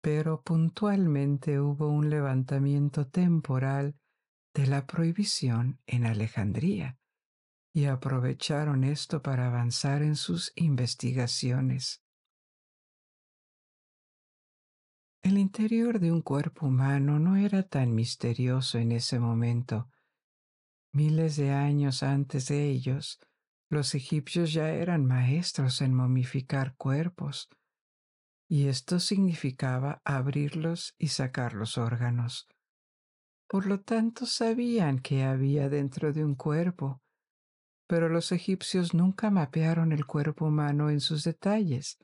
[SPEAKER 1] Pero puntualmente hubo un levantamiento temporal de la prohibición en Alejandría y aprovecharon esto para avanzar en sus investigaciones. El interior de un cuerpo humano no era tan misterioso en ese momento. Miles de años antes de ellos, los egipcios ya eran maestros en momificar cuerpos, y esto significaba abrirlos y sacar los órganos. Por lo tanto, sabían qué había dentro de un cuerpo, pero los egipcios nunca mapearon el cuerpo humano en sus detalles,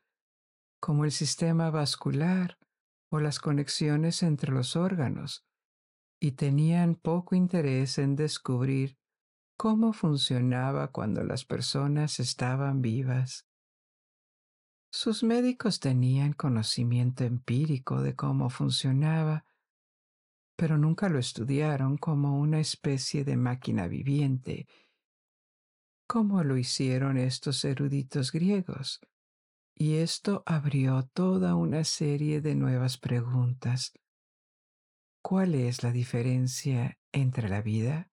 [SPEAKER 1] como el sistema vascular o las conexiones entre los órganos, y tenían poco interés en descubrir cómo funcionaba cuando las personas estaban vivas. Sus médicos tenían conocimiento empírico de cómo funcionaba, pero nunca lo estudiaron como una especie de máquina viviente, como lo hicieron estos eruditos griegos. Y esto abrió toda una serie de nuevas preguntas. ¿Cuál es la diferencia entre la vida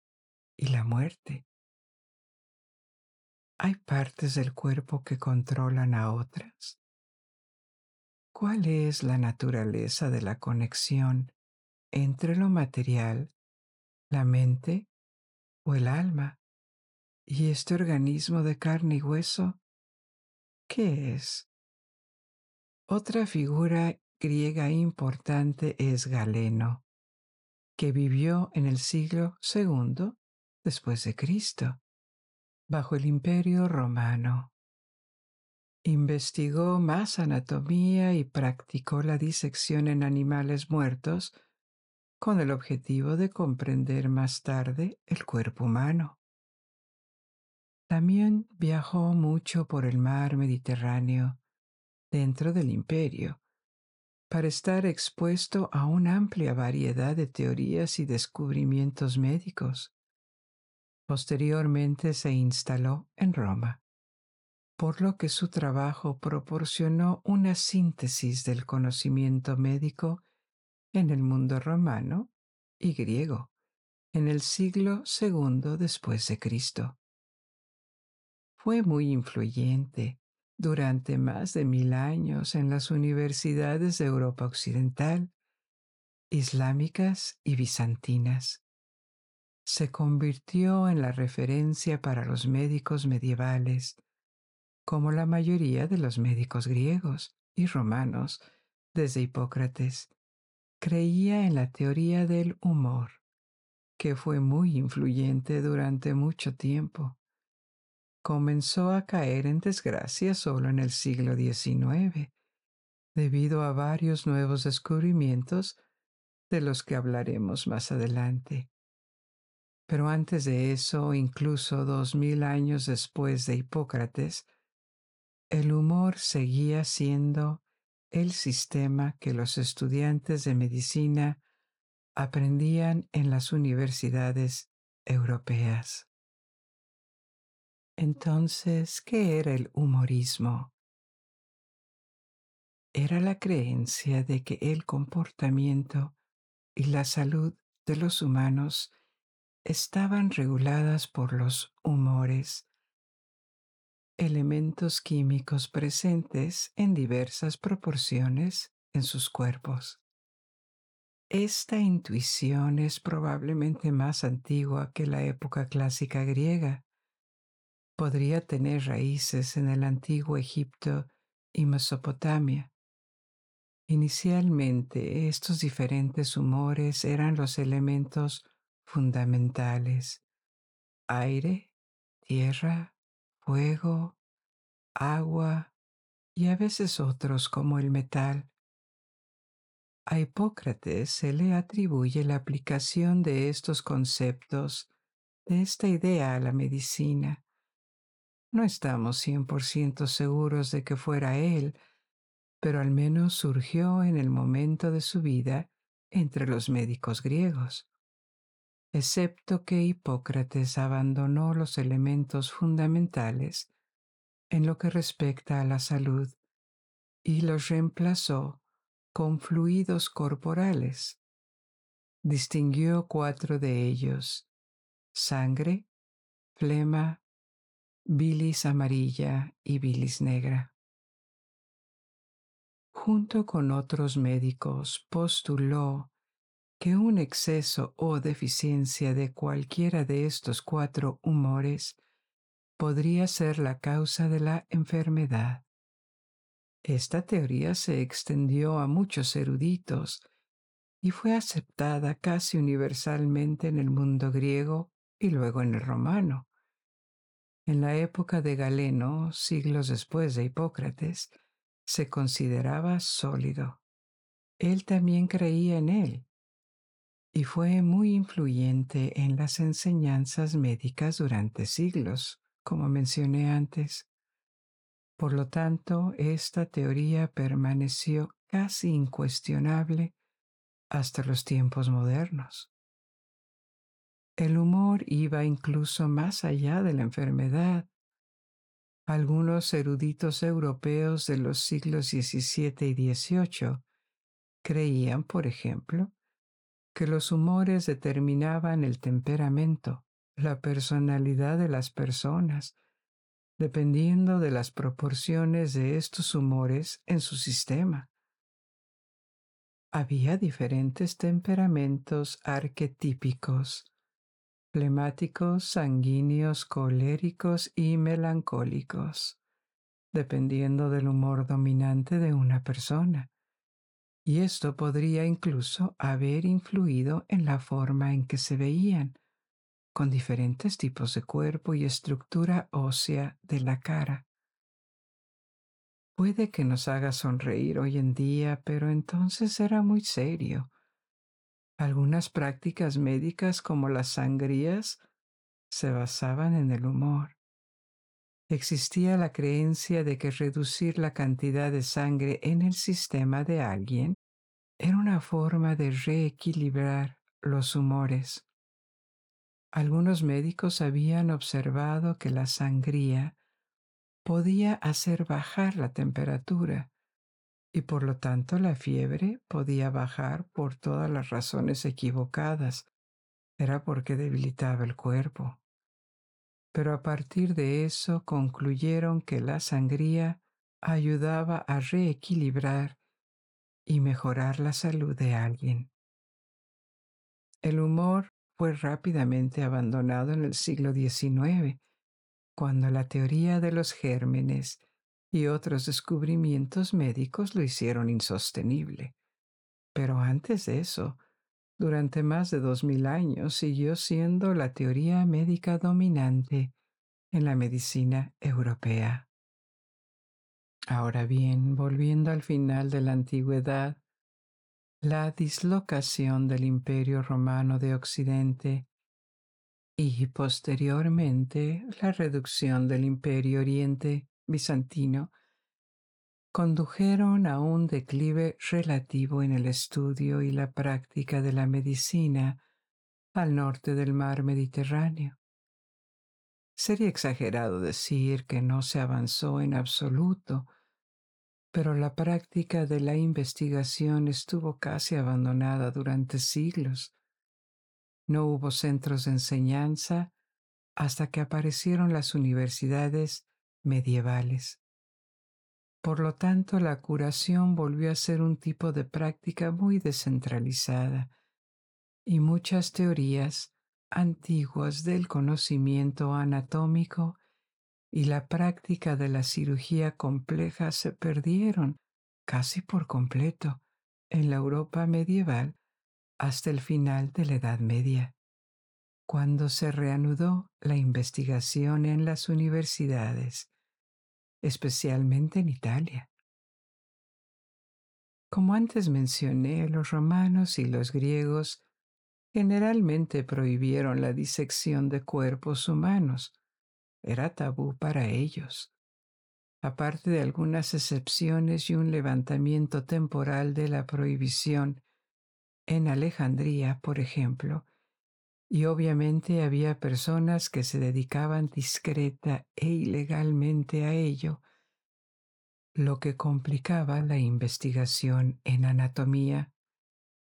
[SPEAKER 1] y la muerte? ¿Hay partes del cuerpo que controlan a otras? ¿Cuál es la naturaleza de la conexión entre lo material, la mente o el alma y este organismo de carne y hueso? ¿Qué es? Otra figura griega importante es Galeno, que vivió en el siglo II después de Cristo, bajo el Imperio Romano. Investigó más anatomía y practicó la disección en animales muertos con el objetivo de comprender más tarde el cuerpo humano. También viajó mucho por el mar Mediterráneo dentro del imperio para estar expuesto a una amplia variedad de teorías y descubrimientos médicos. Posteriormente se instaló en Roma, por lo que su trabajo proporcionó una síntesis del conocimiento médico en el mundo romano y griego en el siglo II después de Cristo. Fue muy influyente durante más de mil años en las universidades de Europa Occidental, islámicas y bizantinas. Se convirtió en la referencia para los médicos medievales, como la mayoría de los médicos griegos y romanos desde Hipócrates creía en la teoría del humor, que fue muy influyente durante mucho tiempo. Comenzó a caer en desgracia solo en el siglo XIX, debido a varios nuevos descubrimientos de los que hablaremos más adelante. Pero antes de eso, incluso dos mil años después de Hipócrates, el humor seguía siendo el sistema que los estudiantes de medicina aprendían en las universidades europeas. Entonces, ¿qué era el humorismo? Era la creencia de que el comportamiento y la salud de los humanos estaban reguladas por los humores elementos químicos presentes en diversas proporciones en sus cuerpos. Esta intuición es probablemente más antigua que la época clásica griega. Podría tener raíces en el antiguo Egipto y Mesopotamia. Inicialmente estos diferentes humores eran los elementos fundamentales aire, tierra, fuego, agua y a veces otros como el metal. A Hipócrates se le atribuye la aplicación de estos conceptos, de esta idea a la medicina. No estamos 100% seguros de que fuera él, pero al menos surgió en el momento de su vida entre los médicos griegos. excepto que Hipócrates abandonó los elementos fundamentales en lo que respecta a la salud y los reemplazó con fluidos corporales. Distinguió cuatro de ellos, sangre, flema, bilis amarilla y bilis negra. Junto con otros médicos postuló que un exceso o deficiencia de cualquiera de estos cuatro humores podría ser la causa de la enfermedad. Esta teoría se extendió a muchos eruditos y fue aceptada casi universalmente en el mundo griego y luego en el romano. En la época de Galeno, siglos después de Hipócrates, se consideraba sólido. Él también creía en él y fue muy influyente en las enseñanzas médicas durante siglos, como mencioné antes. Por lo tanto, esta teoría permaneció casi incuestionable hasta los tiempos modernos. El humor iba incluso más allá de la enfermedad. Algunos eruditos europeos de los siglos XVII y XVIII creían, por ejemplo, que los humores determinaban el temperamento, la personalidad de las personas, dependiendo de las proporciones de estos humores en su sistema. Había diferentes temperamentos arquetípicos, flemáticos, sanguíneos, coléricos y melancólicos, dependiendo del humor dominante de una persona. Y esto podría incluso haber influido en la forma en que se veían, con diferentes tipos de cuerpo y estructura ósea de la cara. Puede que nos haga sonreír hoy en día, pero entonces era muy serio. Algunas prácticas médicas como las sangrías se basaban en el humor. Existía la creencia de que reducir la cantidad de sangre en el sistema de alguien era una forma de reequilibrar los humores. Algunos médicos habían observado que la sangría podía hacer bajar la temperatura y por lo tanto la fiebre podía bajar por todas las razones equivocadas. Era porque debilitaba el cuerpo. Pero a partir de eso concluyeron que la sangría ayudaba a reequilibrar y mejorar la salud de alguien. El humor fue rápidamente abandonado en el siglo XIX, cuando la teoría de los gérmenes y otros descubrimientos médicos lo hicieron insostenible. Pero antes de eso, durante más de dos mil años siguió siendo la teoría médica dominante en la medicina europea. Ahora bien, volviendo al final de la antigüedad, la dislocación del Imperio Romano de Occidente y posteriormente la reducción del Imperio Oriente bizantino condujeron a un declive relativo en el estudio y la práctica de la medicina al norte del mar Mediterráneo. Sería exagerado decir que no se avanzó en absoluto, pero la práctica de la investigación estuvo casi abandonada durante siglos. No hubo centros de enseñanza hasta que aparecieron las universidades medievales. Por lo tanto, la curación volvió a ser un tipo de práctica muy descentralizada y muchas teorías antiguas del conocimiento anatómico y la práctica de la cirugía compleja se perdieron casi por completo en la Europa medieval hasta el final de la Edad Media, cuando se reanudó la investigación en las universidades, especialmente en Italia. Como antes mencioné, los romanos y los griegos generalmente prohibieron la disección de cuerpos humanos. Era tabú para ellos. Aparte de algunas excepciones y un levantamiento temporal de la prohibición, en Alejandría, por ejemplo, Y obviamente había personas que se dedicaban discreta e ilegalmente a ello, lo que complicaba la investigación en anatomía.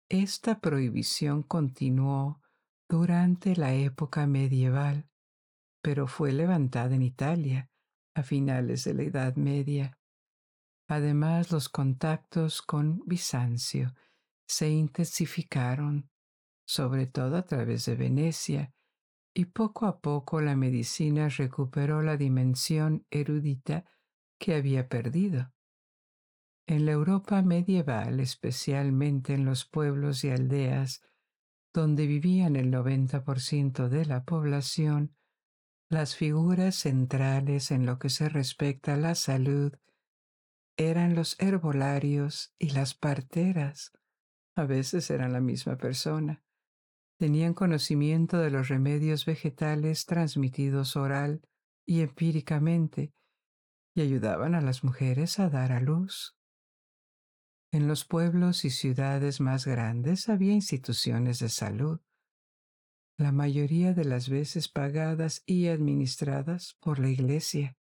[SPEAKER 1] Esta prohibición continuó durante la época medieval, pero fue levantada en Italia a finales de la Edad Media. Además, los contactos con Bizancio se intensificaron, sobre todo a través de Venecia, y poco a poco la medicina recuperó la dimensión erudita que había perdido. En la Europa medieval, especialmente en los pueblos y aldeas donde vivían el 90% de la población, las figuras centrales en lo que se respecta a la salud eran los herbolarios y las parteras. A veces eran la misma persona. Tenían conocimiento de los remedios vegetales transmitidos oral y empíricamente y ayudaban a las mujeres a dar a luz. En los pueblos y ciudades más grandes había instituciones de salud, la mayoría de las veces pagadas y administradas por la Iglesia.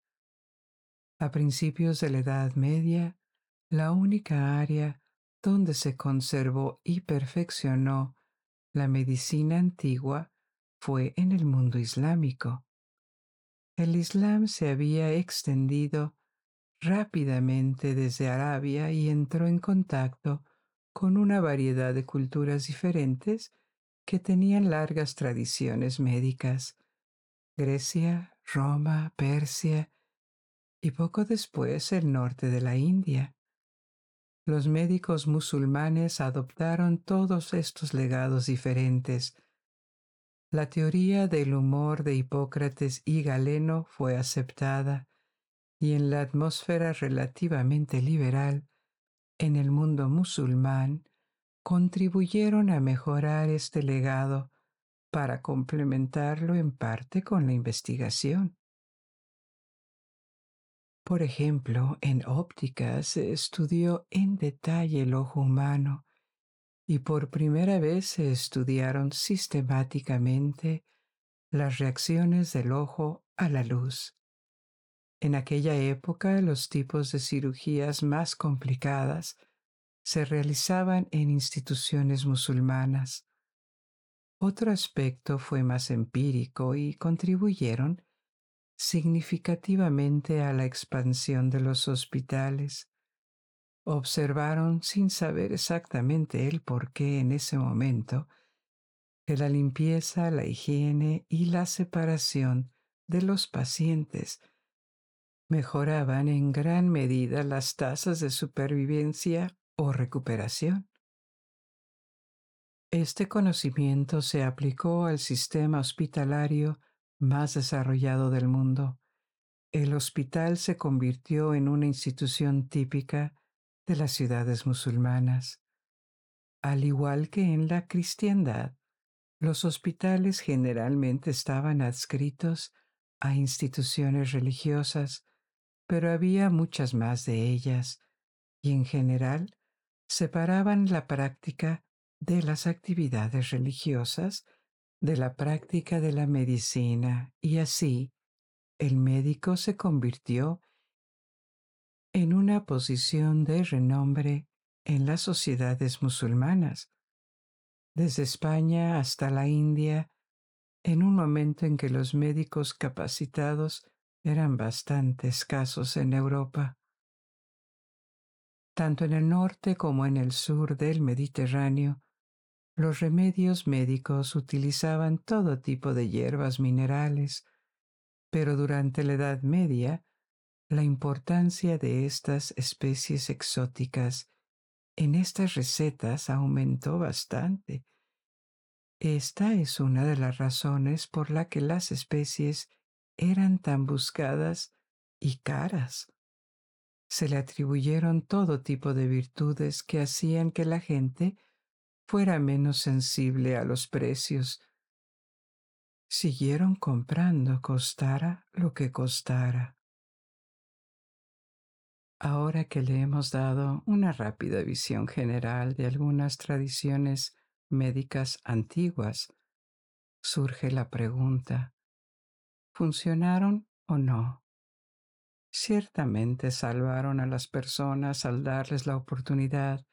[SPEAKER 1] A principios de la Edad Media, la única área donde se conservó y perfeccionó la medicina antigua fue en el mundo islámico. El Islam se había extendido rápidamente desde Arabia y entró en contacto con una variedad de culturas diferentes que tenían largas tradiciones médicas. Grecia, Roma, Persia y poco después el norte de la India. Los médicos musulmanes adoptaron todos estos legados diferentes. La teoría del humor de Hipócrates y Galeno fue aceptada y en la atmósfera relativamente liberal en el mundo musulmán contribuyeron a mejorar este legado para complementarlo en parte con la investigación. Por ejemplo, en óptica se estudió en detalle el ojo humano y por primera vez se estudiaron sistemáticamente las reacciones del ojo a la luz. En aquella época los tipos de cirugías más complicadas se realizaban en instituciones musulmanas. Otro aspecto fue más empírico y contribuyeron significativamente a la expansión de los hospitales. Observaron, sin saber exactamente el por qué en ese momento, que la limpieza, la higiene y la separación de los pacientes mejoraban en gran medida las tasas de supervivencia o recuperación. Este conocimiento se aplicó al sistema hospitalario más desarrollado del mundo. El hospital se convirtió en una institución típica de las ciudades musulmanas. Al igual que en la cristiandad, los hospitales generalmente estaban adscritos a instituciones religiosas pero había muchas más de ellas, y en general separaban la práctica de las actividades religiosas de la práctica de la medicina, y así el médico se convirtió en una posición de renombre en las sociedades musulmanas, desde España hasta la India, en un momento en que los médicos capacitados eran bastante escasos en Europa. Tanto en el norte como en el sur del Mediterráneo, los remedios médicos utilizaban todo tipo de hierbas minerales, pero durante la Edad Media, la importancia de estas especies exóticas en estas recetas aumentó bastante. Esta es una de las razones por la que las especies eran tan buscadas y caras. Se le atribuyeron todo tipo de virtudes que hacían que la gente fuera menos sensible a los precios. Siguieron comprando costara lo que costara. Ahora que le hemos dado una rápida visión general de algunas tradiciones médicas antiguas, surge la pregunta, ¿funcionaron o no? Ciertamente salvaron a las personas al darles la oportunidad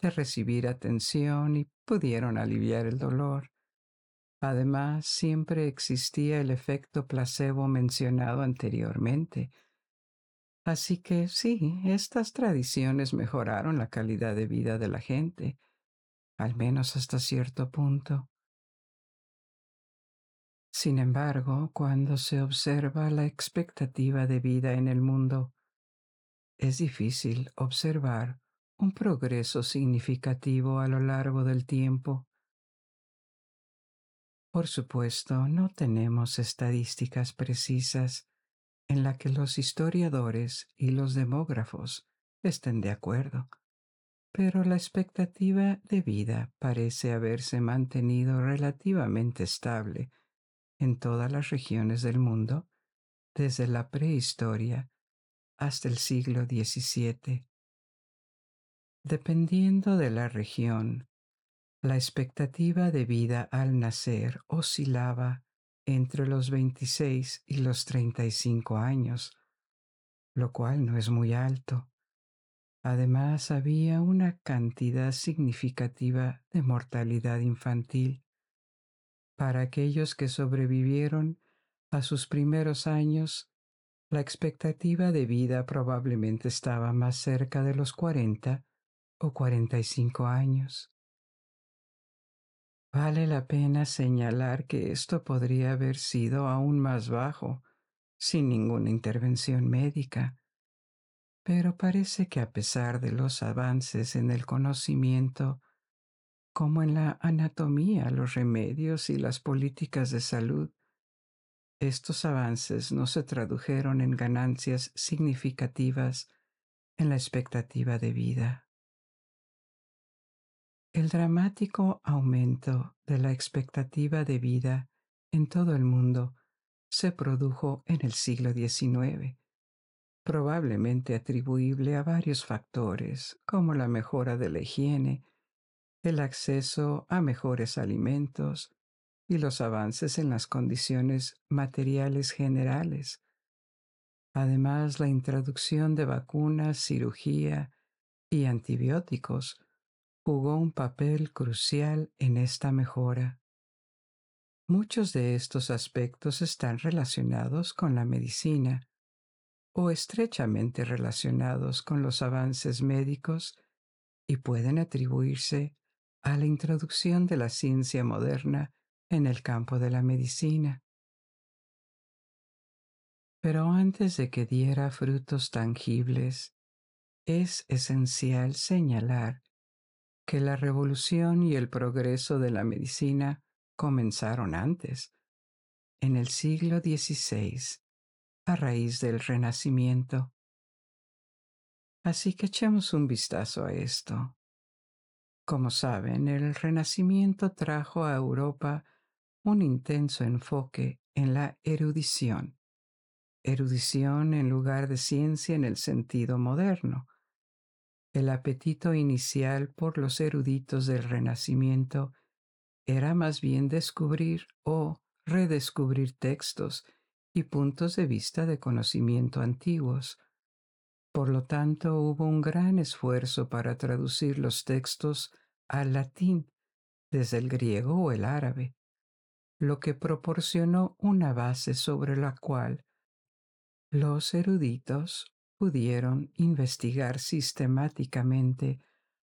[SPEAKER 1] de recibir atención y pudieron aliviar el dolor. Además, siempre existía el efecto placebo mencionado anteriormente. Así que sí, estas tradiciones mejoraron la calidad de vida de la gente, al menos hasta cierto punto. Sin embargo, cuando se observa la expectativa de vida en el mundo, es difícil observar un progreso significativo a lo largo del tiempo. Por supuesto, no tenemos estadísticas precisas en la que los historiadores y los demógrafos estén de acuerdo, pero la expectativa de vida parece haberse mantenido relativamente estable en todas las regiones del mundo desde la prehistoria hasta el siglo XVII. Dependiendo de la región, la expectativa de vida al nacer oscilaba entre los 26 y los 35 años, lo cual no es muy alto. Además, había una cantidad significativa de mortalidad infantil. Para aquellos que sobrevivieron a sus primeros años, la expectativa de vida probablemente estaba más cerca de los 40 o 45 años. Vale la pena señalar que esto podría haber sido aún más bajo, sin ninguna intervención médica, pero parece que a pesar de los avances en el conocimiento, como en la anatomía, los remedios y las políticas de salud, estos avances no se tradujeron en ganancias significativas en la expectativa de vida. El dramático aumento de la expectativa de vida en todo el mundo se produjo en el siglo XIX, probablemente atribuible a varios factores como la mejora de la higiene, el acceso a mejores alimentos y los avances en las condiciones materiales generales. Además, la introducción de vacunas, cirugía y antibióticos jugó un papel crucial en esta mejora. Muchos de estos aspectos están relacionados con la medicina o estrechamente relacionados con los avances médicos y pueden atribuirse a la introducción de la ciencia moderna en el campo de la medicina. Pero antes de que diera frutos tangibles, es esencial señalar que la revolución y el progreso de la medicina comenzaron antes, en el siglo XVI, a raíz del Renacimiento. Así que echemos un vistazo a esto. Como saben, el Renacimiento trajo a Europa un intenso enfoque en la erudición, erudición en lugar de ciencia en el sentido moderno, el apetito inicial por los eruditos del Renacimiento era más bien descubrir o redescubrir textos y puntos de vista de conocimiento antiguos. Por lo tanto, hubo un gran esfuerzo para traducir los textos al latín desde el griego o el árabe, lo que proporcionó una base sobre la cual los eruditos pudieron investigar sistemáticamente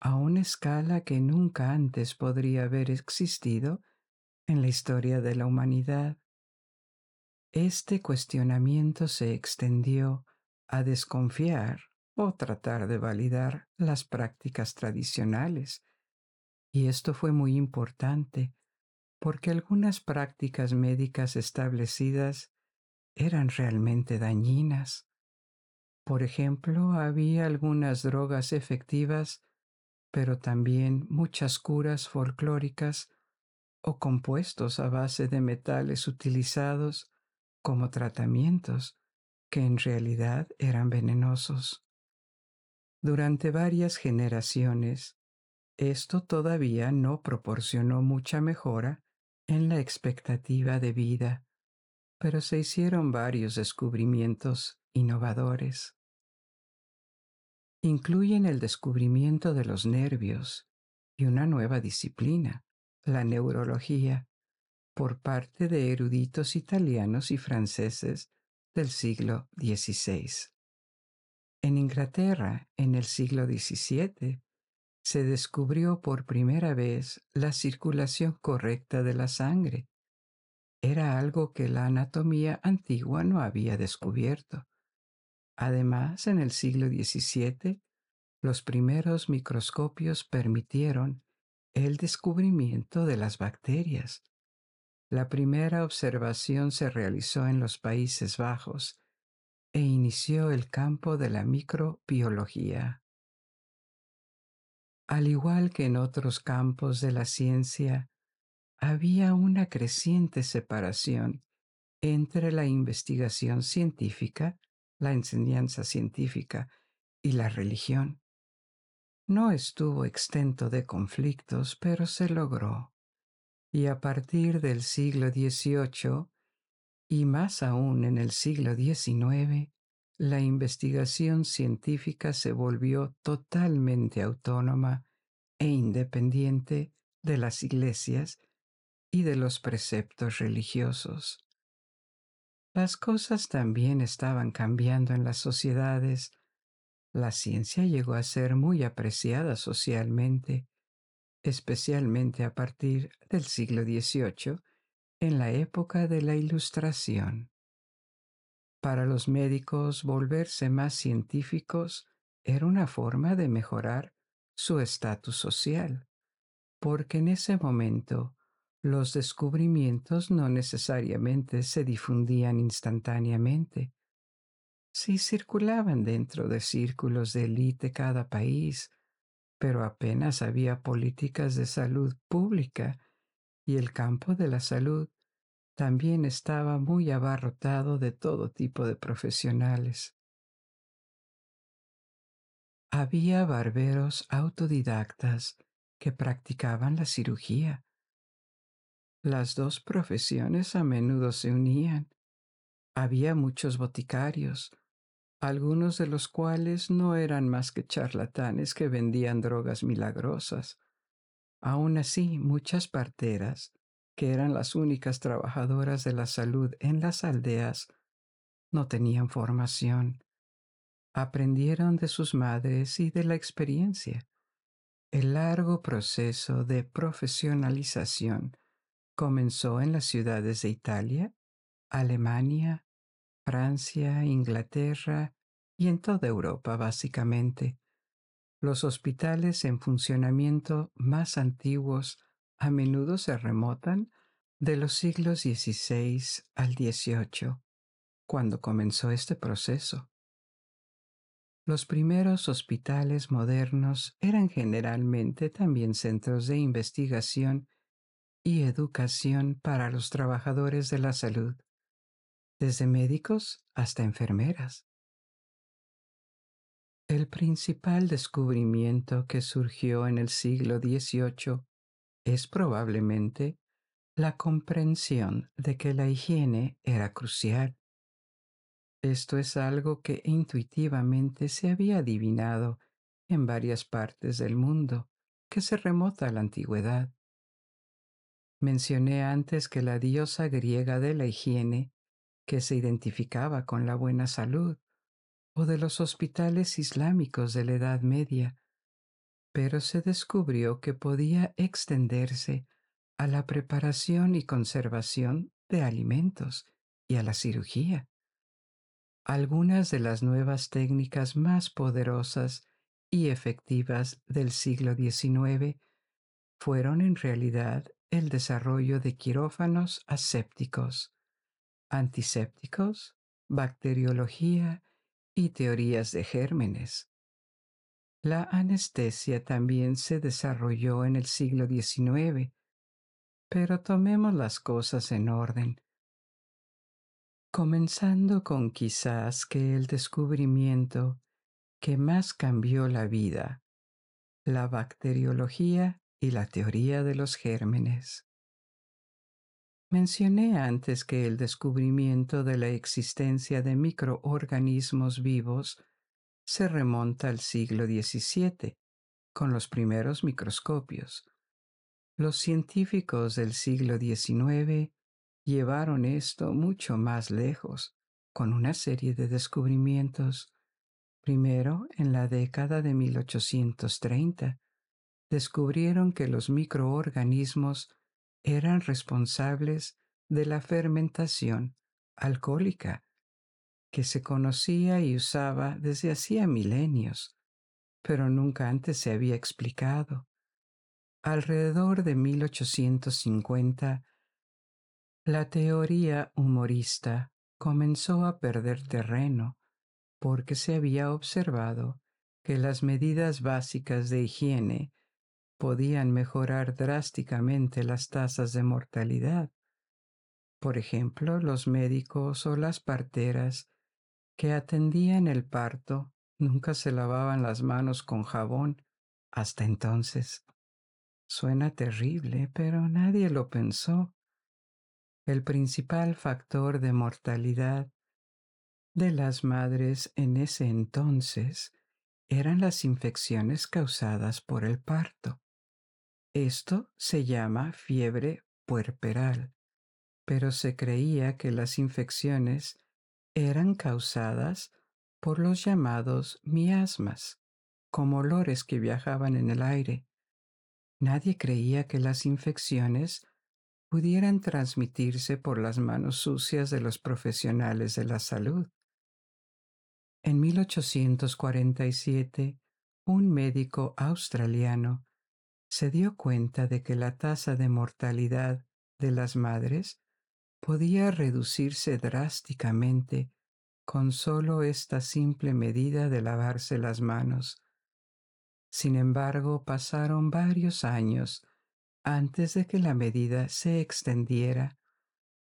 [SPEAKER 1] a una escala que nunca antes podría haber existido en la historia de la humanidad. Este cuestionamiento se extendió a desconfiar o tratar de validar las prácticas tradicionales. Y esto fue muy importante porque algunas prácticas médicas establecidas eran realmente dañinas. Por ejemplo, había algunas drogas efectivas, pero también muchas curas folclóricas o compuestos a base de metales utilizados como tratamientos que en realidad eran venenosos. Durante varias generaciones, esto todavía no proporcionó mucha mejora en la expectativa de vida, pero se hicieron varios descubrimientos innovadores. Incluyen el descubrimiento de los nervios y una nueva disciplina, la neurología, por parte de eruditos italianos y franceses del siglo XVI. En Inglaterra, en el siglo XVII, se descubrió por primera vez la circulación correcta de la sangre. Era algo que la anatomía antigua no había descubierto. Además, en el siglo XVII, los primeros microscopios permitieron el descubrimiento de las bacterias. La primera observación se realizó en los Países Bajos e inició el campo de la microbiología. Al igual que en otros campos de la ciencia, había una creciente separación entre la investigación científica, la enseñanza científica y la religión. No estuvo exento de conflictos, pero se logró y a partir del siglo XVIII y más aún en el siglo XIX, la investigación científica se volvió totalmente autónoma e independiente de las iglesias y de los preceptos religiosos. Las cosas también estaban cambiando en las sociedades. La ciencia llegó a ser muy apreciada socialmente especialmente a partir del siglo XVIII, en la época de la Ilustración. Para los médicos volverse más científicos era una forma de mejorar su estatus social, porque en ese momento los descubrimientos no necesariamente se difundían instantáneamente. Si circulaban dentro de círculos de élite cada país, pero apenas había políticas de salud pública y el campo de la salud también estaba muy abarrotado de todo tipo de profesionales. Había barberos autodidactas que practicaban la cirugía. Las dos profesiones a menudo se unían. Había muchos boticarios, algunos de los cuales no eran más que charlatanes que vendían drogas milagrosas. Aún así, muchas parteras, que eran las únicas trabajadoras de la salud en las aldeas, no tenían formación. Aprendieron de sus madres y de la experiencia. El largo proceso de profesionalización comenzó en las ciudades de Italia, Alemania, Francia, Inglaterra y en toda Europa básicamente. Los hospitales en funcionamiento más antiguos a menudo se remotan de los siglos XVI al XVIII, cuando comenzó este proceso. Los primeros hospitales modernos eran generalmente también centros de investigación y educación para los trabajadores de la salud desde médicos hasta enfermeras. El principal descubrimiento que surgió en el siglo XVIII es probablemente la comprensión de que la higiene era crucial. Esto es algo que intuitivamente se había adivinado en varias partes del mundo que se remota a la antigüedad. Mencioné antes que la diosa griega de la higiene que se identificaba con la buena salud, o de los hospitales islámicos de la Edad Media, pero se descubrió que podía extenderse a la preparación y conservación de alimentos y a la cirugía. Algunas de las nuevas técnicas más poderosas y efectivas del siglo XIX fueron en realidad el desarrollo de quirófanos asépticos, antisépticos, bacteriología y teorías de gérmenes. La anestesia también se desarrolló en el siglo XIX, pero tomemos las cosas en orden, comenzando con quizás que el descubrimiento que más cambió la vida, la bacteriología y la teoría de los gérmenes. Mencioné antes que el descubrimiento de la existencia de microorganismos vivos se remonta al siglo XVII, con los primeros microscopios. Los científicos del siglo XIX llevaron esto mucho más lejos, con una serie de descubrimientos. Primero, en la década de 1830, descubrieron que los microorganismos eran responsables de la fermentación alcohólica, que se conocía y usaba desde hacía milenios, pero nunca antes se había explicado. Alrededor de 1850, la teoría humorista comenzó a perder terreno porque se había observado que las medidas básicas de higiene podían mejorar drásticamente las tasas de mortalidad. Por ejemplo, los médicos o las parteras que atendían el parto nunca se lavaban las manos con jabón hasta entonces. Suena terrible, pero nadie lo pensó. El principal factor de mortalidad de las madres en ese entonces eran las infecciones causadas por el parto. Esto se llama fiebre puerperal, pero se creía que las infecciones eran causadas por los llamados miasmas, como olores que viajaban en el aire. Nadie creía que las infecciones pudieran transmitirse por las manos sucias de los profesionales de la salud. En 1847, un médico australiano se dio cuenta de que la tasa de mortalidad de las madres podía reducirse drásticamente con solo esta simple medida de lavarse las manos. Sin embargo, pasaron varios años antes de que la medida se extendiera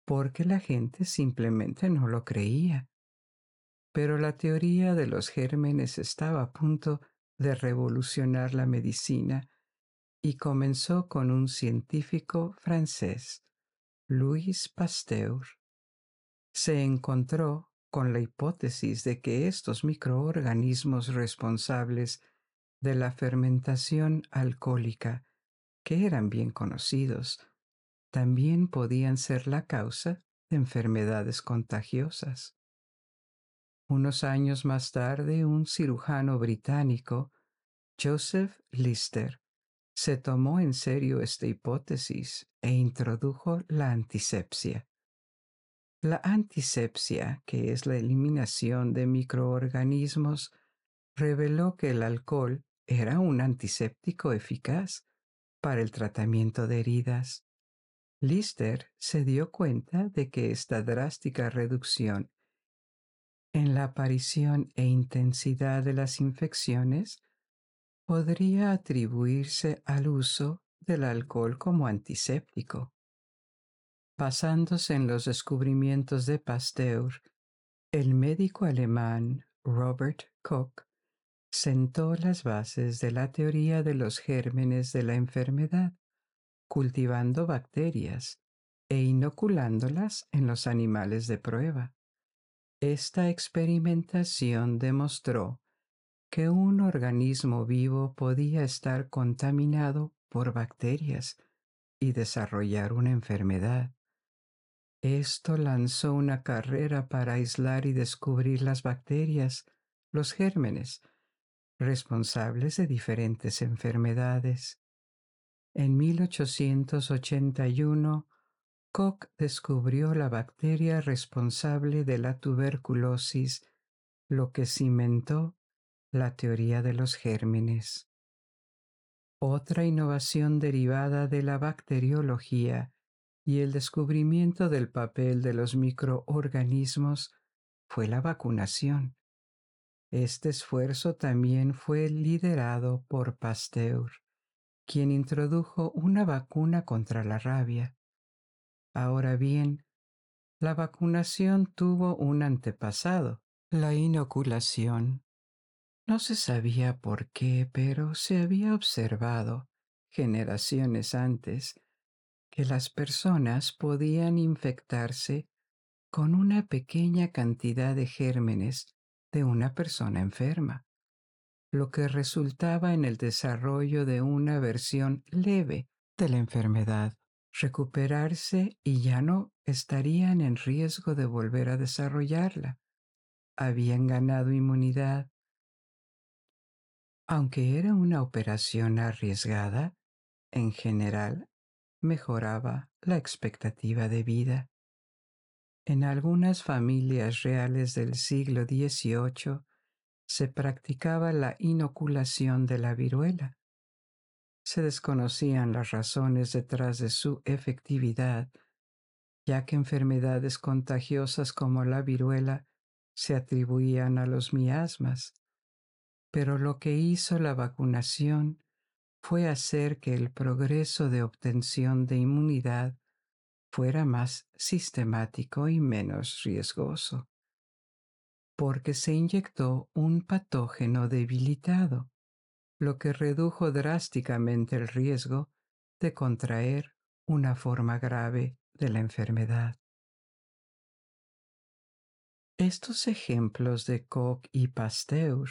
[SPEAKER 1] porque la gente simplemente no lo creía. Pero la teoría de los gérmenes estaba a punto de revolucionar la medicina y comenzó con un científico francés, Louis Pasteur. Se encontró con la hipótesis de que estos microorganismos responsables de la fermentación alcohólica, que eran bien conocidos, también podían ser la causa de enfermedades contagiosas. Unos años más tarde, un cirujano británico, Joseph Lister, se tomó en serio esta hipótesis e introdujo la antisepsia. La antisepsia, que es la eliminación de microorganismos, reveló que el alcohol era un antiséptico eficaz para el tratamiento de heridas. Lister se dio cuenta de que esta drástica reducción en la aparición e intensidad de las infecciones podría atribuirse al uso del alcohol como antiséptico. Basándose en los descubrimientos de Pasteur, el médico alemán Robert Koch sentó las bases de la teoría de los gérmenes de la enfermedad, cultivando bacterias e inoculándolas en los animales de prueba. Esta experimentación demostró que un organismo vivo podía estar contaminado por bacterias y desarrollar una enfermedad. Esto lanzó una carrera para aislar y descubrir las bacterias, los gérmenes, responsables de diferentes enfermedades. En 1881, Koch descubrió la bacteria responsable de la tuberculosis, lo que cimentó la teoría de los gérmenes. Otra innovación derivada de la bacteriología y el descubrimiento del papel de los microorganismos fue la vacunación. Este esfuerzo también fue liderado por Pasteur, quien introdujo una vacuna contra la rabia. Ahora bien, la vacunación tuvo un antepasado, la inoculación. No se sabía por qué, pero se había observado, generaciones antes, que las personas podían infectarse con una pequeña cantidad de gérmenes de una persona enferma, lo que resultaba en el desarrollo de una versión leve de la enfermedad, recuperarse y ya no estarían en riesgo de volver a desarrollarla. Habían ganado inmunidad. Aunque era una operación arriesgada, en general mejoraba la expectativa de vida. En algunas familias reales del siglo XVIII se practicaba la inoculación de la viruela. Se desconocían las razones detrás de su efectividad, ya que enfermedades contagiosas como la viruela se atribuían a los miasmas. Pero lo que hizo la vacunación fue hacer que el progreso de obtención de inmunidad fuera más sistemático y menos riesgoso, porque se inyectó un patógeno debilitado, lo que redujo drásticamente el riesgo de contraer una forma grave de la enfermedad. Estos ejemplos de Koch y Pasteur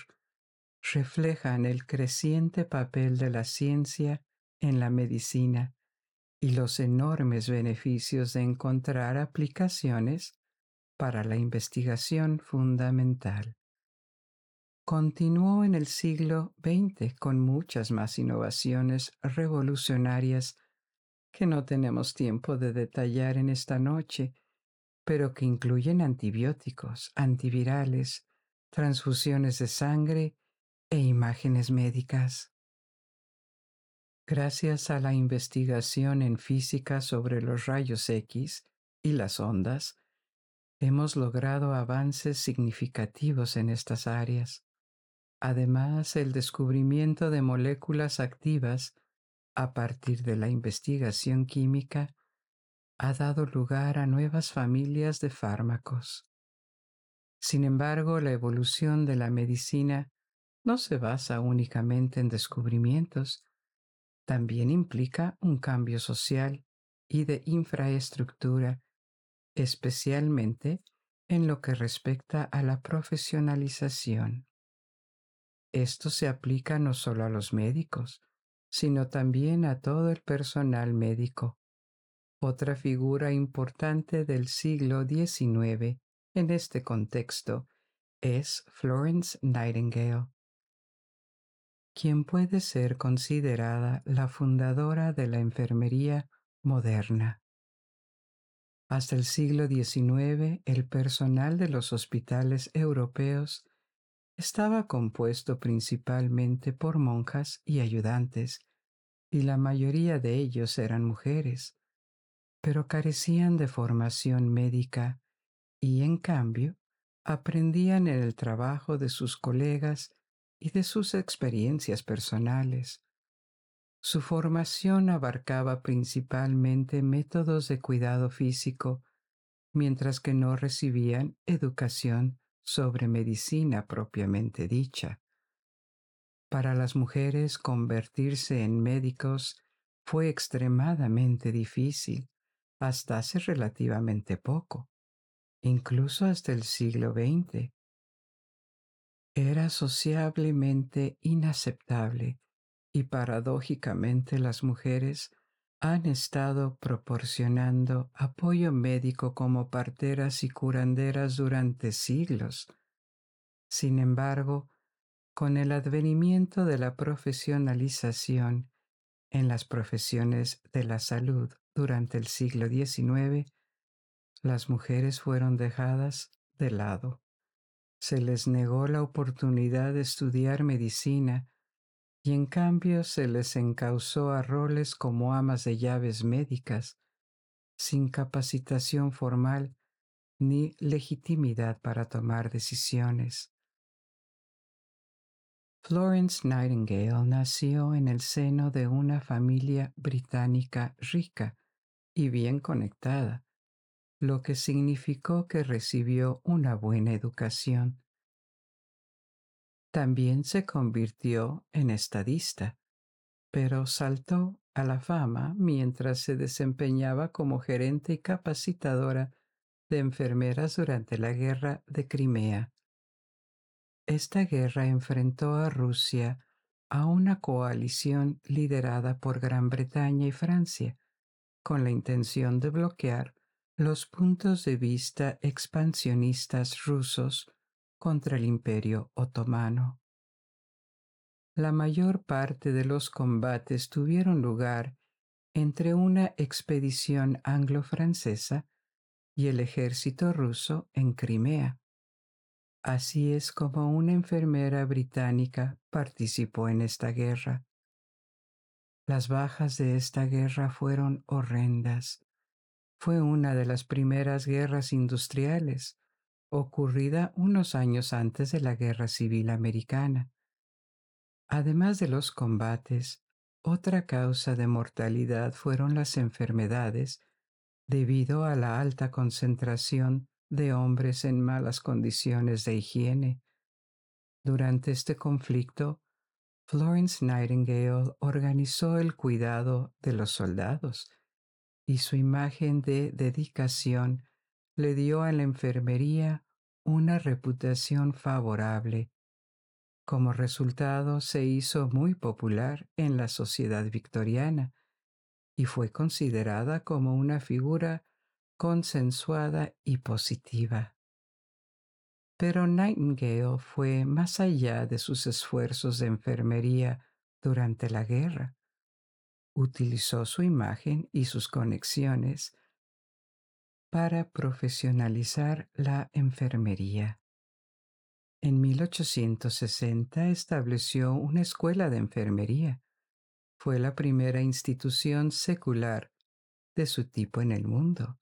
[SPEAKER 1] reflejan el creciente papel de la ciencia en la medicina y los enormes beneficios de encontrar aplicaciones para la investigación fundamental. Continuó en el siglo XX con muchas más innovaciones revolucionarias que no tenemos tiempo de detallar en esta noche, pero que incluyen antibióticos, antivirales, transfusiones de sangre e imágenes médicas. Gracias a la investigación en física sobre los rayos X y las ondas, hemos logrado avances significativos en estas áreas. Además, el descubrimiento de moléculas activas a partir de la investigación química ha dado lugar a nuevas familias de fármacos. Sin embargo, la evolución de la medicina no se basa únicamente en descubrimientos, también implica un cambio social y de infraestructura, especialmente en lo que respecta a la profesionalización. Esto se aplica no solo a los médicos, sino también a todo el personal médico. Otra figura importante del siglo XIX en este contexto es Florence Nightingale, quien puede ser considerada la fundadora de la enfermería moderna. Hasta el siglo XIX, el personal de los hospitales europeos estaba compuesto principalmente por monjas y ayudantes, y la mayoría de ellos eran mujeres, pero carecían de formación médica y, en cambio, aprendían en el trabajo de sus colegas y de sus experiencias personales. Su formación abarcaba principalmente métodos de cuidado físico, mientras que no recibían educación sobre medicina propiamente dicha. Para las mujeres convertirse en médicos fue extremadamente difícil hasta hace relativamente poco, incluso hasta el siglo XX era sociablemente inaceptable y paradójicamente las mujeres han estado proporcionando apoyo médico como parteras y curanderas durante siglos. Sin embargo, con el advenimiento de la profesionalización en las profesiones de la salud durante el siglo XIX, las mujeres fueron dejadas de lado se les negó la oportunidad de estudiar medicina y en cambio se les encausó a roles como amas de llaves médicas, sin capacitación formal ni legitimidad para tomar decisiones. Florence Nightingale nació en el seno de una familia británica rica y bien conectada, lo que significó que recibió una buena educación. También se convirtió en estadista, pero saltó a la fama mientras se desempeñaba como gerente y capacitadora de enfermeras durante la guerra de Crimea. Esta guerra enfrentó a Rusia a una coalición liderada por Gran Bretaña y Francia, con la intención de bloquear los puntos de vista expansionistas rusos contra el Imperio otomano. La mayor parte de los combates tuvieron lugar entre una expedición anglo-francesa y el ejército ruso en Crimea. Así es como una enfermera británica participó en esta guerra. Las bajas de esta guerra fueron horrendas. Fue una de las primeras guerras industriales, ocurrida unos años antes de la Guerra Civil Americana. Además de los combates, otra causa de mortalidad fueron las enfermedades debido a la alta concentración de hombres en malas condiciones de higiene. Durante este conflicto, Florence Nightingale organizó el cuidado de los soldados y su imagen de dedicación le dio a la enfermería una reputación favorable. Como resultado, se hizo muy popular en la sociedad victoriana y fue considerada como una figura consensuada y positiva. Pero Nightingale fue más allá de sus esfuerzos de enfermería durante la guerra. Utilizó su imagen y sus conexiones para profesionalizar la enfermería. En 1860 estableció una escuela de enfermería. Fue la primera institución secular de su tipo en el mundo.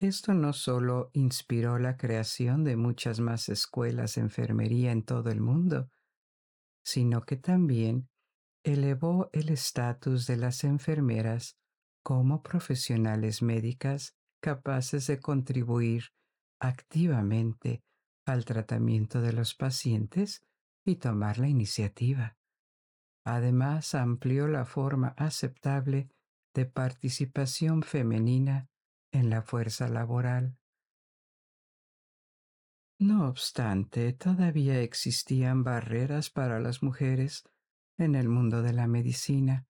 [SPEAKER 1] Esto no solo inspiró la creación de muchas más escuelas de enfermería en todo el mundo, sino que también elevó el estatus de las enfermeras como profesionales médicas capaces de contribuir activamente al tratamiento de los pacientes y tomar la iniciativa. Además, amplió la forma aceptable de participación femenina en la fuerza laboral. No obstante, todavía existían barreras para las mujeres en el mundo de la medicina.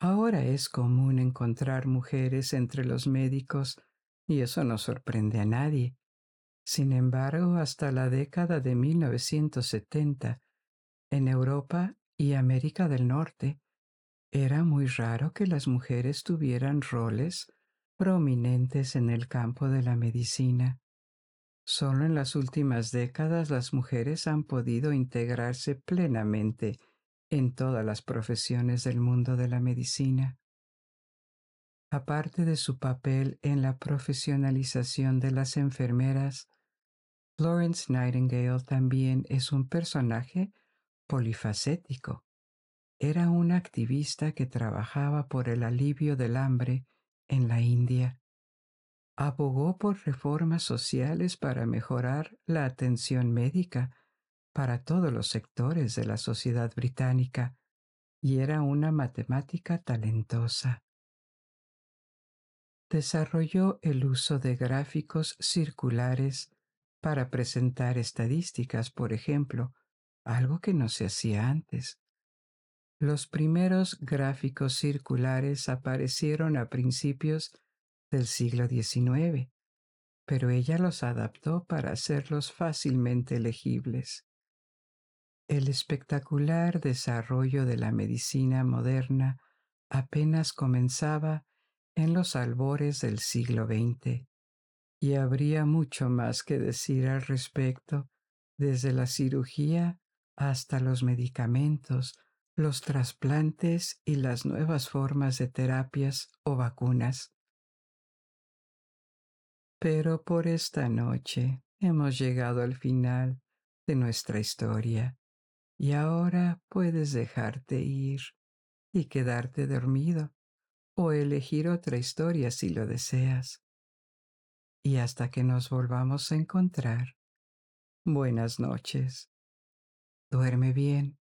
[SPEAKER 1] Ahora es común encontrar mujeres entre los médicos y eso no sorprende a nadie. Sin embargo, hasta la década de 1970, en Europa y América del Norte, era muy raro que las mujeres tuvieran roles prominentes en el campo de la medicina. Solo en las últimas décadas las mujeres han podido integrarse plenamente en todas las profesiones del mundo de la medicina. Aparte de su papel en la profesionalización de las enfermeras, Florence Nightingale también es un personaje polifacético. Era una activista que trabajaba por el alivio del hambre en la India. Abogó por reformas sociales para mejorar la atención médica para todos los sectores de la sociedad británica y era una matemática talentosa. Desarrolló el uso de gráficos circulares para presentar estadísticas, por ejemplo, algo que no se hacía antes. Los primeros gráficos circulares aparecieron a principios del siglo XIX, pero ella los adaptó para hacerlos fácilmente legibles. El espectacular desarrollo de la medicina moderna apenas comenzaba en los albores del siglo XX, y habría mucho más que decir al respecto, desde la cirugía hasta los medicamentos, los trasplantes y las nuevas formas de terapias o vacunas. Pero por esta noche hemos llegado al final de nuestra historia y ahora puedes dejarte ir y quedarte dormido o elegir otra historia si lo deseas. Y hasta que nos volvamos a encontrar, buenas noches. Duerme bien.